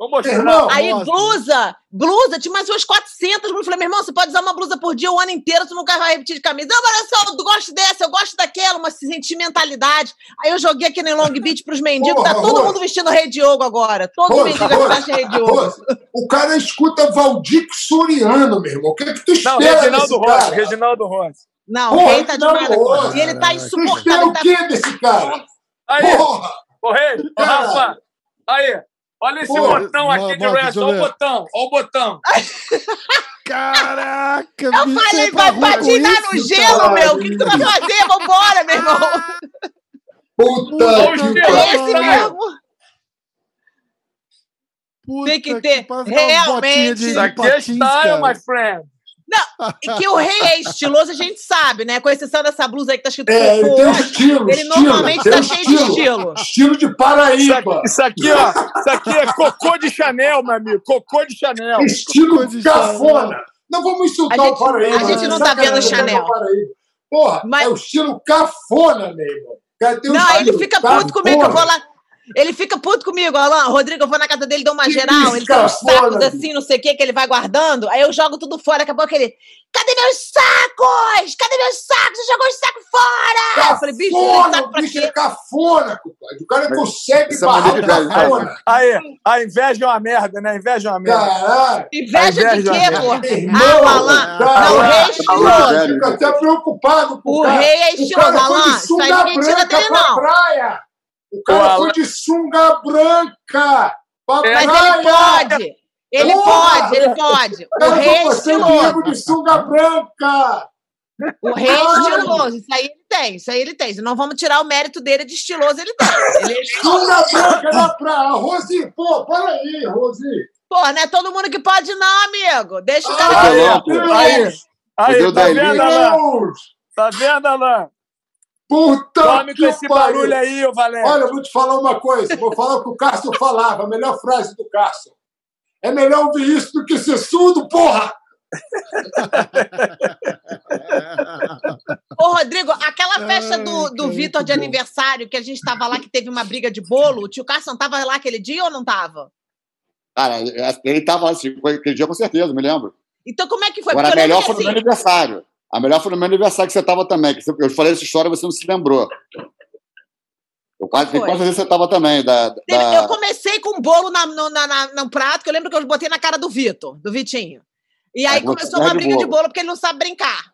E: Vou mostrar.
C: Irmão,
B: Aí,
A: Nossa.
B: blusa, blusa, tinha mais umas 400. Eu falei, meu irmão, você pode usar uma blusa por dia o ano inteiro, tu nunca vai repetir de camisa. Não, mas olha só, eu gosto dessa, eu gosto daquela, uma sentimentalidade. Aí eu joguei aqui no Long Beach pros mendigos, tá
C: Porra,
B: todo
C: Rose.
B: mundo vestindo Rei Diogo agora. Todo
C: Rose,
B: mendigo
C: Rose,
B: veste Rei Diogo.
C: Rose, O cara escuta Valdir Soriano, meu irmão. O que é que tu
E: Não,
C: espera
E: Reginaldo
C: desse
E: Rossi. Reginaldo Rossi.
B: Não,
C: Porra,
B: o rei tá
C: não,
B: demais.
C: Rose.
B: E ele tá
C: Tu espera
B: insuportável.
C: o
B: Tá...
C: quê desse cara?
E: Aí,
C: Porra!
E: ô rei. Rafa. Aí, olha esse
C: Pô,
E: botão aqui de
A: eu
E: Olha o botão, olha o botão.
A: Caraca,
B: Eu
A: bicho,
B: falei,
A: é
B: vai patinar no
A: isso,
B: gelo,
C: cara.
B: meu. O que, que tu vai fazer? Vambora, meu irmão.
C: Puta
E: Ô,
C: que pariu.
A: Puta
B: Tem que ter, realmente.
E: Isso aqui é style, my friend.
B: E que o rei é estiloso, a gente sabe, né? Com exceção dessa blusa aí que tá escrito
C: É, ele tem um estilo.
B: ele
C: estilo,
B: normalmente tá cheio de estilo.
C: Estilo de
E: Isso
C: Paraíba.
E: aqui, isso aqui, ó. Isso aqui é cocô de Chanel, meu amigo. Cocô de Chanel.
C: Estilo
A: de
C: cafona. Não vamos insultar
B: gente-
C: o Paraíba.
B: a gente
C: né?
B: não tá vendo
C: Sacanagem
B: Chanel.
C: Porra,
B: Mas-
C: é o estilo cafona, meu irmão.
B: Não, ele
C: estilo
B: fica puto comigo, que eu vou lá. Ele fica puto comigo, Alan. Rodrigo, eu vou na casa dele, dou uma
C: Que
B: geral. Ele tem uns
C: cafona,
B: sacos assim, não sei o que, que ele vai guardando. Aí eu jogo tudo fora. Daqui a pouco ele. Cadê meus sacos? Cadê meus sacos? Você jogou os sacos fora! Eu falei, bicho,
C: Cafona,
B: saco
C: o
B: pra
C: bicho
B: quê?
C: é cafona, compadre. O cara consegue barrar o cafona.
E: Aí, a inveja é uma merda, né? A inveja é uma merda.
C: Caralho.
B: Inveja de
E: Inveja,
B: quê, pô? Ah, o
C: cara,
B: Não, o rei é estiloso.
C: Fica até preocupado com
B: O
C: cara.
B: rei é
C: O
B: estiloso,
C: de
B: Isso aí ninguém tira dele, não.
C: praia. O cara
E: Alan-
C: foi de sunga branca pra
E: É,
B: Mas
C: praia.
B: ele pode. Ele
C: Porra!
B: pode, ele pode. O
C: Cara,
B: rei é
C: você é
B: estiloso.
C: De sunga branca.
B: O rei é estiloso. Isso aí ele tem, isso aí ele tem. Não vamos tirar o mérito dele de estiloso, ele tem. Ele é.
C: Sunga branca na praia. Rosi, pô, para aí, Rosi.
B: Pô, não é todo mundo que pode, não, amigo. Deixa o
C: Ah,
B: cara
E: Aí.
C: Deus.
E: aí, aí, tá
F: Daí?
E: vendo, Alan?
C: Deus.
E: Tá vendo, Alan?
C: Puta
E: Dorme
C: que
E: com esse
C: pariu.
E: barulho aí, ô Valério.
C: Olha, eu vou te falar uma coisa. Vou falar o que o Cássio falava. A melhor frase do Cássio. É melhor ouvir isso do que ser surdo, porra!
B: Ô, Rodrigo, aquela festa do,
A: Ai,
B: do Vitor de
A: bom.
B: aniversário, que a gente tava lá, que teve uma briga de bolo, o tio Carson tava lá aquele dia ou não tava?
F: Cara, ele tava assim, foi aquele dia com certeza, me lembro.
B: Então como é que foi?
F: Agora,
B: Porque
F: melhor foi no meu
B: assim,
F: aniversário. A melhor foi no meu aniversário que você tava também. Que eu falei essa história e você não se lembrou. Eu quase, quase vezes você tava também. Da, da...
B: Eu comecei com um bolo na, no, na, na- no prato, que eu lembro que eu botei na cara do Vitor, do Vitinho. E aí
F: Aí
B: começou uma briga de
F: bolo.
B: bolo, porque ele não sabe brincar.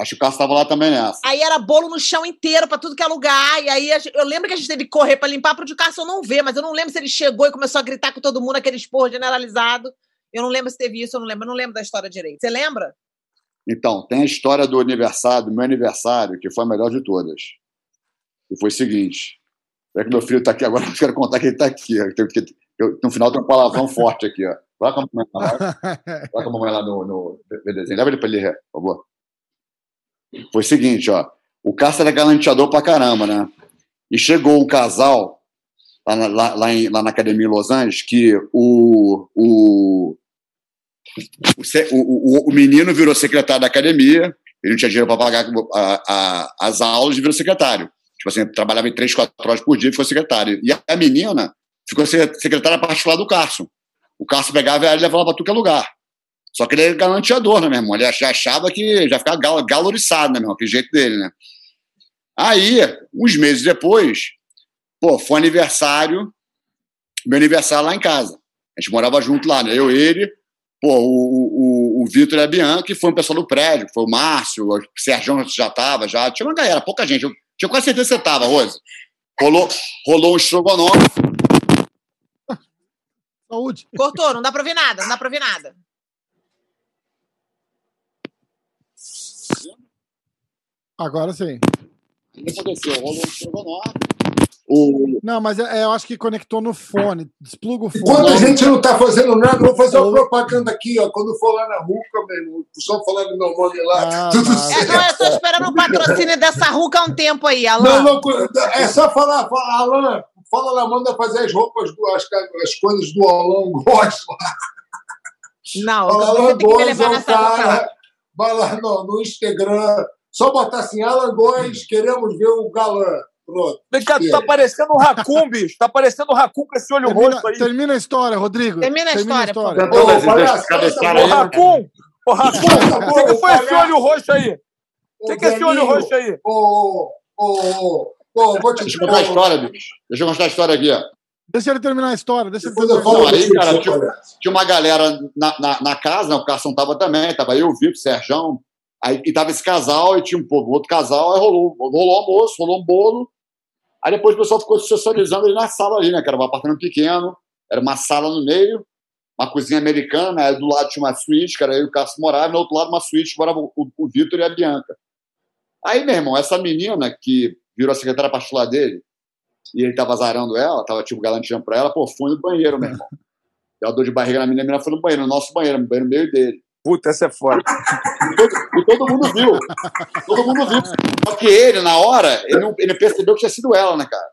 F: Acho que o Cássio tava lá também nessa.
B: Aí era bolo no chão inteiro, pra tudo que é lugar. E aí eu lembro que a gente teve que correr pra limpar pro tio Carson não ver, mas eu não lembro se ele chegou e começou a gritar com todo mundo, aquele esporro generalizado. Eu não lembro se teve isso, eu não lembro. Eu não lembro da história direito. Você lembra?
F: Então, tem a história do aniversário, do meu aniversário, que foi a melhor de todas. E foi o seguinte. É que meu filho tá aqui agora, eu quero contar que ele tá aqui. tem- eu- no final tem um palavrão forte aqui, ó. Vai com a mamãe lá, vai com a mamãe lá no, no desenho. Leva ele pra ele por favor. Foi o seguinte, ó. O Cássio era galanteador pra caramba, né? E chegou um casal lá lá, lá em- lá na academia em Los Angeles que o, o, o, o, o- menino virou secretário da academia, ele não tinha dinheiro para pagar a- a- as aulas e virou secretário. Tipo assim, trabalhava em três, quatro horas por dia e ficou secretário. E a menina ficou se- secretária particular do Carson. O Carson pegava ela e levava para tudo que é lugar. Só que ele era galanteador, né, meu irmão? Ele achava que já ficava gal, galoriçado, né, meu irmão? Que jeito dele, né? Aí, uns meses depois, pô, foi aniversário, meu aniversário lá em casa. A gente morava junto lá, né? Eu, ele, pô, o, o, o Vitor e a Bianca, e foi um pessoal do prédio, foi o Márcio, o Sérgio já tava, já. Tinha uma galera, pouca gente. Eu tinha quase certeza que você tava, Rose. Rolou, rolou um estrogonofe.
A: Saúde.
B: Cortou, não dá pra ouvir nada, não dá pra ouvir nada.
A: Agora sim.
F: O que aconteceu? Rolou um estrogonofe. O,
A: Não, mas é- é, eu acho que conectou no fone. Despluga o fone.
C: Enquanto a gente não tá fazendo nada, eu vou fazer uma propaganda aqui, ó. Quando for lá na Ruca, meu irmão, o pessoal falando meu nome lá,
A: Ah,
C: tudo.
B: É,
C: certo.
B: não, eu tô esperando o patrocínio dessa ruca há um tempo aí,
C: Não,
B: Alan.
C: não, é só falar, fala, Alan, fala lá, manda fazer as roupas, do, as, as coisas do Alan Góes.
B: Não,
C: Fala, Alan Góes é
B: lá.
C: cara. Vai lá no, no Instagram, só botar assim, Alan Góes, queremos ver o galã. Pronto.
E: Vem cá, tu tá parecendo um racun, bicho. Tá parecendo um racun com esse olho
A: Termina,
E: roxo aí.
A: termina a história, Rodrigo.
B: Termina a história,
F: cadê esse
C: cala
F: cara
E: Ô, racun! Ô, racun!
C: Cala a
E: O que, foi esse olho roxo aí? O que, que é esse olho roxo aí?
C: Ô, ô, ô, ô, vou te
F: Deixa eu contar a história, bicho. Deixa eu contar a história aqui, ó.
A: Deixa ele terminar a história. Deixa ele terminar a história.
F: Aí, cara,
C: palhaço.
F: Tinha uma galera na, na, na casa, né? o Carson tava também, tava eu, o Vitor, o Serjão. Aí, e tava esse casal, e tinha um pô, outro casal, aí rolou, rolou almoço, rolou um bolo. Aí depois o pessoal ficou se socializando ali na sala ali, né? Que era um apartamento pequeno, era uma sala no meio, uma cozinha americana, aí do lado tinha uma suíte, que era eu e o Carson morava, e no outro lado uma suíte, morava o, o Vitor e a Bianca. Aí, meu irmão, essa menina que virou a secretária particular dele, e ele tava azarando ela, tava tipo galanteando pra ela, pô, foi no banheiro, meu irmão. Deu dor de barriga na menina, a menina foi no banheiro, no nosso banheiro, no banheiro meio dele.
E: Puta, essa é foda.
F: E todo, e todo mundo viu. Todo mundo viu. Só que ele, na hora, ele não, ele percebeu que tinha sido ela, né, cara?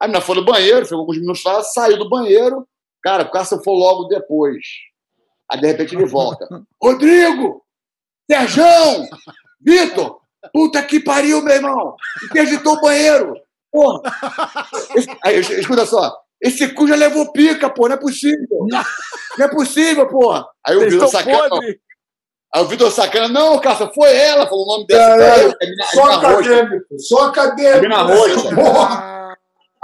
F: A menina foi no banheiro, ficou alguns minutos lá, saiu do banheiro. Cara, o Cássio foi logo depois. Aí, de repente, ele volta. Rodrigo! Serjão! Vitor! Puta que pariu, meu irmão! Interditou o banheiro! Porra! Esse- aí, es- escuta só. Esse cu já levou pica, pô, não é possível. Não é possível, porra. Aí o Vitor sacana. Aí o Vitor sacana, não, Cássio, foi ela, falou o nome.
C: Caralho,
F: É mina- é
C: Só acadêmico, só acadêmico.
F: É mina roxa.
C: Porra.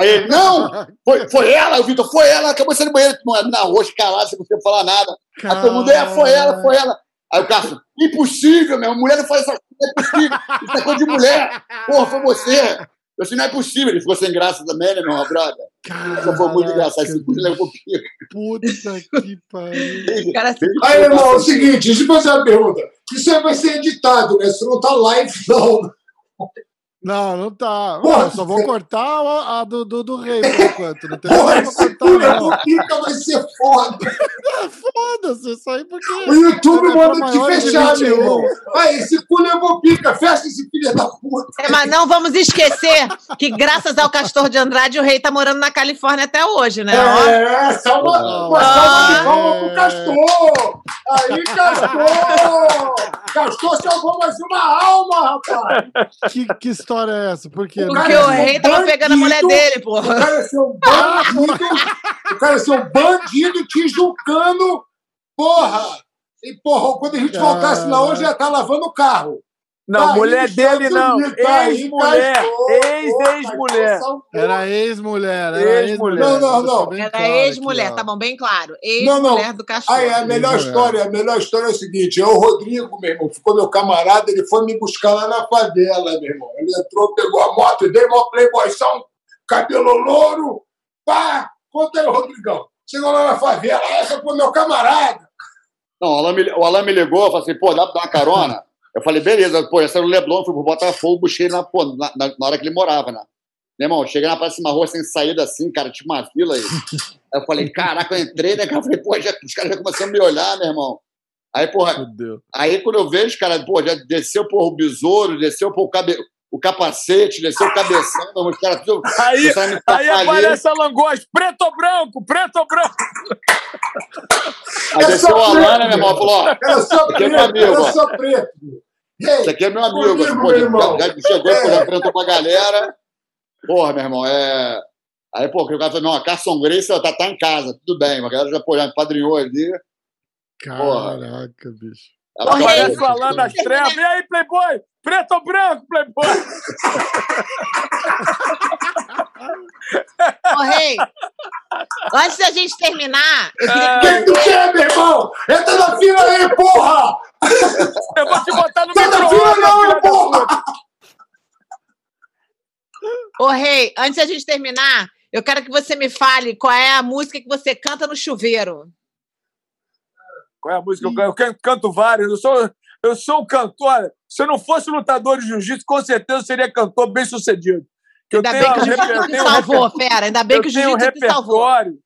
F: Aí ele, não, foi, foi ela, o Vitor, foi ela, acabou sendo banheiro, não é mina roxa, calado, sem você falar nada. Aí todo mundo, é, foi ela, foi ela. Aí o Cássio, impossível, meu, mulher não faz essa coisa, é possível, isso é coisa de mulher. Porra, foi você. Eu disse, não é possível. Ele ficou sem graça também, né, meu brother? Isso foi muito engraçado. Esse cu levou pica.
A: Puta que pariu.
B: Cara,
C: Aí, irmão, é o seguinte, deixa eu fazer uma pergunta. Isso aí vai ser editado, né? Isso não tá live, não.
A: Não, não tá.
C: Porra,
A: Eu só vou cortar a, a do, do, do rei por enquanto. Não tem
C: Porra, esse
A: cortar,
C: cu
A: não.
C: levou pica vai ser foda.
A: Foda-se, isso aí porque.
C: O YouTube
A: É
C: manda te
A: de
C: fechar, meu
A: 21.
C: irmão. Aí, esse cu levou pica. Fecha esse filho da puta.
B: É, mas não vamos esquecer que, graças ao Castor de Andrade, o rei tá morando na Califórnia até hoje, né? Ó,
C: É, salva, uma salva de palmas pro Castor. Aí, Castor. Castor salvou mais uma alma, rapaz.
A: Que, que história é essa? Por quê?
C: O
B: porque o rei tava pegando a mulher dele,
C: O cara é bandido. O cara é seu bandido tijucano. Porra. E, porra, quando a gente voltasse lá hoje, já tá lavando o carro.
E: Não,
C: Tá
E: mulher dele não.
C: Tá
E: Ex-mulher. Ex-ex-mulher.
C: Salvou.
A: Era ex-mulher. Era
E: Ex-mulher.
C: Não, não, não.
B: Era
A: claro
B: ex-mulher, tá bom? Bem claro.
C: Não, não.
B: Ex-mulher do Castor.
C: Aí, a melhor história, a melhor história é o seguinte: é o Rodrigo, meu irmão, ficou meu camarada, ele foi me buscar lá na favela, meu irmão. Ele entrou, pegou a moto dele, mó playboyzão, cabelo louro, pá, conta aí, Rodrigão. Chegou lá na favela, essa foi meu camarada.
F: Não, o Alan, me, o Alan me ligou, falou assim, pô, dá pra dar uma carona? Eu falei, beleza, pô, esse era o Leblon, fui pro Botafogo, ele na, pô, na, na- na hora que ele morava, né? Meu irmão, cheguei na próxima rua sem saída assim, cara, tinha uma fila aí. Aí eu falei, caraca, eu entrei, né, cara? Eu falei, pô, já, os caras já começaram a me olhar, meu irmão. Aí, porra, aí quando eu vejo, cara, pô, já desceu, porra, o besouro, desceu, pô, o, cabe, o capacete, desceu o cabeção, os caras tudo...
E: Aí, aí aparece a Langosta. Preto ou branco? Preto ou branco?
F: Aí desceu o Alan, né, meu irmão? Falou, ó,
C: Era só
F: Aqui é
C: preto,
F: meu amigo,
C: só preto. Ei,
F: Esse aqui é meu amigo.
C: Comigo,
F: pô,
C: meu irmão.
F: já, já chegou,
C: É.
F: já enfrentou com a galera. Porra, meu irmão, é. Aí, pô, que o cara falou, não, a Carson Grace tá, tá em casa, tudo bem. A galera já, pô, já padrinhou ali.
A: Caraca, bicho.
F: Ela.
E: Aparece o Alan das trevas. E aí, Playboy? Preto ou branco, Playboy?
B: Ô, Rei, antes da gente terminar, queria que
C: Quem tu quer, meu irmão? Entra na fila aí, porra!
E: Eu vou te botar no
C: Sai da fila
E: micro-ondas,
C: não, porra!
B: Ô, Rei, antes da gente terminar, eu quero que você me fale qual é a música que você canta no chuveiro.
E: Qual é a música? Eu, eu can- canto várias. Eu sou, eu sou um cantor. Se eu não fosse lutador de jiu-jitsu, com certeza eu seria cantor bem sucedido. Que eu
B: Ainda
E: tenho
B: bem que o
E: um reper-
B: jiu-jitsu te
E: um
B: salvou, fera. Ainda bem
E: eu
B: que o
E: tenho um
B: jiu-jitsu te salvou.
E: repertório.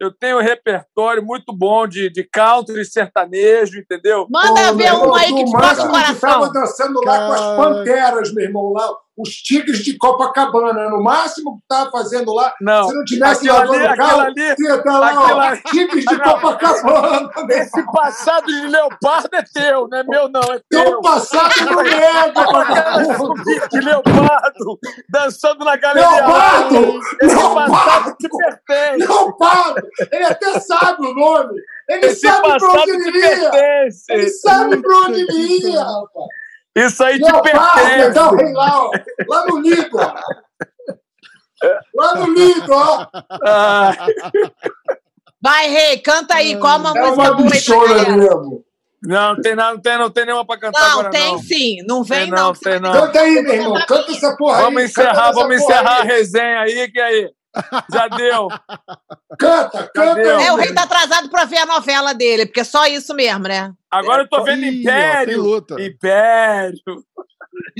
E: Eu tenho um repertório muito bom de, de country sertanejo, entendeu?
B: Manda
C: Ô,
B: ver um aí que te toca o
C: máximo que tava
B: coração.
C: dançando lá com as panteras, meu irmão, lá, os tigres de Copacabana. No máximo que tava fazendo lá,
E: Não.
C: se não tivesse
E: Aquilo ali,
C: o
E: aquilo
C: carro,
E: ali,
C: ia tá lá, ó,
E: ali.
C: tigres de
E: Não.
C: Copacabana.
E: Esse passado de leopardo é teu, não é meu, não. É
C: Teu
E: teu.
C: passado no
E: Aquela
C: vagabundo.
E: subida de leopardo dançando na galeria.
C: Leopardo!
E: Esse passado
C: Leopardo!
E: te pertence.
C: Leopardo! Ele até sabe o nome. Ele
E: Esse
C: sabe
E: passado
C: onde ele ia. Ele sabe pra onde ele ia, rapaz.
E: Isso aí te
C: tá o
E: pertence.
C: rei lá. Lá no Lido, ó. Lá no Lido, ó.
E: Ah,
B: Vai, Rei, canta aí. Qual uma
C: É
B: música
C: uma
B: boa aí pra
C: mesmo.
E: não, tem, não, não tem, não tem nenhuma pra cantar
B: Não,
E: agora,
B: tem
E: não.
B: sim. Não vem,
E: Tem
B: não.
E: não, tem não.
C: Canta aí, meu irmão. Canta essa porra
E: Vamos
C: aí.
E: encerrar,
C: canta essa
E: vamos encerrar a resenha aí, que aí. Já deu.
C: Canta, canta. Aí,
B: É, o Rei tá atrasado pra ver a novela dele, porque é só isso mesmo, né?
E: Agora eu tô vendo
A: Ih, ó,
E: Império.
A: luta.
E: Império.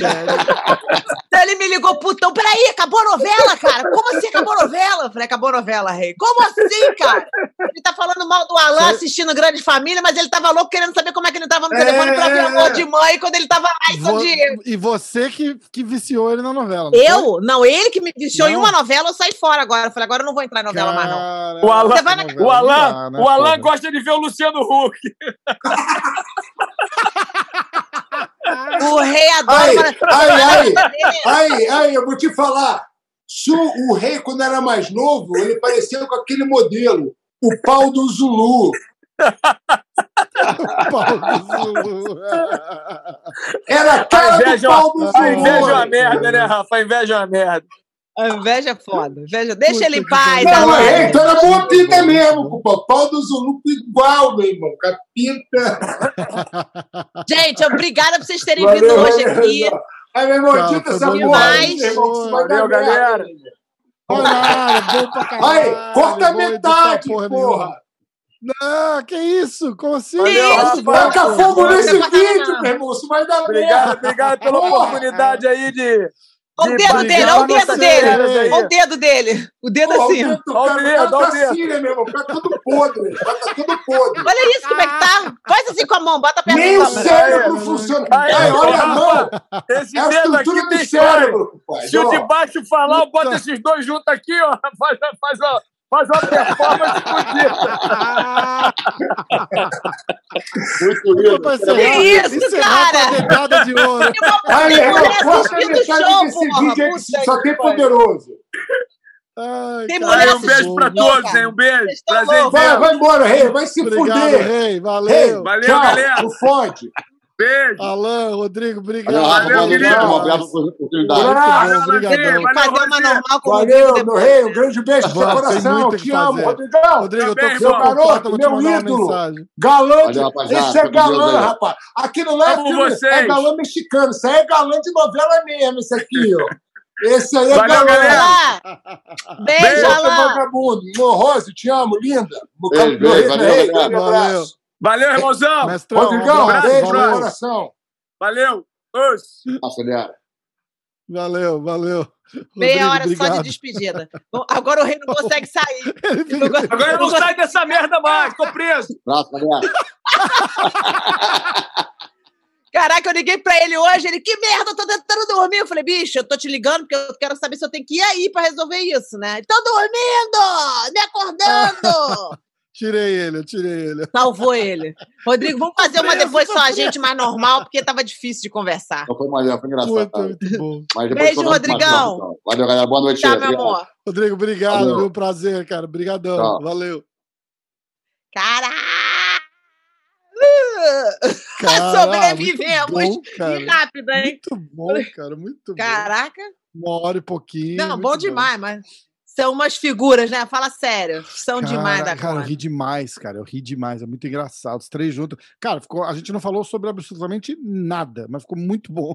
B: Então ele me ligou, putão, peraí, acabou a novela, cara? Como assim acabou a novela? Eu falei, acabou a novela, Rei. Como assim, cara? Ele tá falando mal do Alan assistindo Grande Família, mas ele tava louco querendo saber como é que ele tava no
C: É,
B: telefone pra ver
C: é,
B: amor
C: é.
B: de mãe quando ele tava lá em São
A: Vo-
B: Diego.
A: E você que, que viciou ele na novela. não foi?
B: Eu? Não, ele que me viciou em
A: Não.
B: uma novela, eu saí fora agora. Eu falei, agora eu não vou entrar em novela mais, não.
E: O Alan,
B: na-
E: o Alan,
A: dá, né,
E: o Alan gosta de ver o Luciano Huck.
B: O Rei adora.
C: Ai, ai, ai, ai, ai, eu vou te falar. Se o, o rei, quando era mais novo, ele parecia com aquele modelo, o pau do Zulu.
A: Pau do Zulu.
C: Era a
E: A
C: cara do pau do Zulu.
E: a inveja é uma merda, né, Rafa? A inveja é uma merda.
B: A inveja é foda. Inveja... Deixa
A: Puta
B: ele em paz.
C: Não, é, então era boa pinta mesmo, pô. Pau do Zulu igual, meu irmão. Com a pinta.
B: Gente, obrigada por vocês terem vindo hoje aqui.
C: Aí, meu irmão,
A: foi
C: essa
A: bom
C: porra aí,
B: demais.
C: meu irmão, que isso vai dar
E: Valeu, galera.
A: bom pra caralho.
C: Aí, corta metade,
A: porra. Não, que isso? Como assim?
E: Valeu,
A: Isso.
C: Taca fogo
B: Não
C: nesse vídeo,
B: não.
C: meu irmão. Isso vai dar
E: Obrigado,
C: merda.
E: obrigado pela
C: Porra.
E: oportunidade aí de.
B: Olha o
E: de
B: dedo dele, olha o dedo dele. Olha o dedo dele. O dedo assim.
C: o
B: ó.
C: dedo do
E: Olha o dedo, olha o
C: tá
E: dedo.
C: assim, né, meu irmão? Tá tudo podre. Tá tudo podre.
B: Olha isso, como é que tá? Faz assim com a mão, bota perto
C: Nem
B: da
C: o cérebro funciona.
E: aí,
C: olha a mão.
E: Esse
C: É a
E: dedo aqui
C: estrutura
E: tem
C: cérebro.
E: Se o de
C: Ó,
E: baixo falar, eu boto esses dois juntos aqui, ó. Faz, faz, uma, faz uma performance fodida.
F: Muito lindo.
B: Que isso,
A: encerrar com a
B: cara?
A: dedada de ouro.
C: Aí,
B: Tem
C: irmão,
B: mulher
C: corta a
B: assistindo o
C: metade
B: show,
C: desse
B: porra.
C: vídeo
B: Puta
C: só
B: que
C: tem poderoso.
A: Ai,
B: Tem
A: cara,
E: um beijo pra
B: assistindo,
E: todos,
B: cara.
E: hein? Um beijo. Prazer.
C: Vai,
E: ver.
C: vai embora, rei. Vai se
A: Obrigado,
C: fuder.
A: rei.
C: Rei,
A: Valeu.
E: Valeu,
C: tchau.
E: galera.
C: Não fode.
E: Beijo.
A: Alan, Rodrigo, obrigado.
F: Valeu, Rafa.
E: Valeu,
F: irmão. Obrigado pela oportunidade.
A: Muito
C: Valeu,
A: bom, obrigadão.
E: Valeu,
B: Fazer uma normal com
C: Valeu, meu rei. Um grande beijo no seu coração. Te amo. Rodrigão.
A: Rodrigo, eu tô com seu
C: Garoto, meu ídolo.
F: rapaziada.
C: esse é galã, rapaz. É,
E: Amo
C: filme,
E: vocês.
C: é galã mexicano. Isso aí é galã de novela mesmo, esse aqui, ó. Esse aí é
E: Valeu,
C: galã.
E: galera.
B: Beijo,
E: Beijo,
B: Alan.
C: vagabundo. Meu Rose, te amo, linda. Meu
F: Beijo,
C: meu
F: beijo,
C: rei,
F: valeu,
C: meu
A: Valeu.
E: Valeu, irmãozão.
A: Mestrão,
C: Rodrigão,
A: um abraço,
C: beijo
A: valeu.
C: coração.
E: Valeu. Os.
F: Acelera.
A: Valeu, valeu.
B: Meia
A: Rodrigo,
B: hora só de
A: obrigado.
B: despedida. Bom, Agora o rei não consegue sair.
A: Ele fica-
E: Agora eu não saio dessa merda mais. Tô preso.
F: Galera.
B: Caraca, eu liguei pra ele hoje, ele, que merda, eu tô tentando dormir. Eu falei, bicho, eu tô te ligando porque eu quero saber se eu tenho que ir aí pra resolver isso, né? Tô dormindo! Me acordando!
A: Tirei ele, eu tirei ele.
B: Salvou ele. Rodrigo, vamos fazer uma depois só a gente mais normal, porque tava difícil de conversar.
F: Não foi maneiro, foi engraçado.
A: Muito, muito bom.
B: Beijo,
F: mais,
B: Rodrigão.
F: Valeu, galera. Boa noite.
B: Tchau, meu
F: Obrigado.
B: amor.
A: Rodrigo, obrigado,
F: Valeu.
A: viu? Prazer, cara. Obrigadão.
F: Tchau.
A: Valeu.
B: Caralho!
A: Cara,
B: Sobrevivemos.
A: muito bom,
B: rápido, hein?
A: Muito bom, cara. Muito bom.
B: Caraca.
A: Uma hora e pouquinho.
B: Não, bom demais, mas São umas figuras, né? Fala sério. São demais da
A: Cara, eu
B: conta.
A: ri demais, cara. Eu ri demais. É muito engraçado. Os três juntos. Cara, ficou, a gente não falou sobre absolutamente nada, mas ficou muito bom.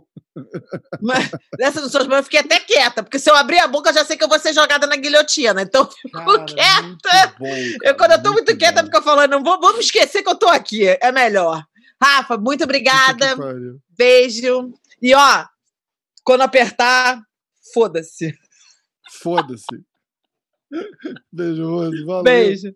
B: Mas nessas não sou eu fiquei até quieta, porque se eu abrir a boca, eu já sei que eu vou ser jogada na guilhotina. Então,
A: Cara,
B: quieta.
A: muito bom,
B: eu,
A: cara,
B: quando eu tô muito,
A: muito
B: quieta,
A: bom.
B: fico falando, não vou, vou me esquecer que eu tô aqui. É melhor. Rafa, muito obrigada. Beijo. E ó, quando apertar, foda-se.
A: Foda-se. Beijo, Rose. Valeu.
B: Beijo.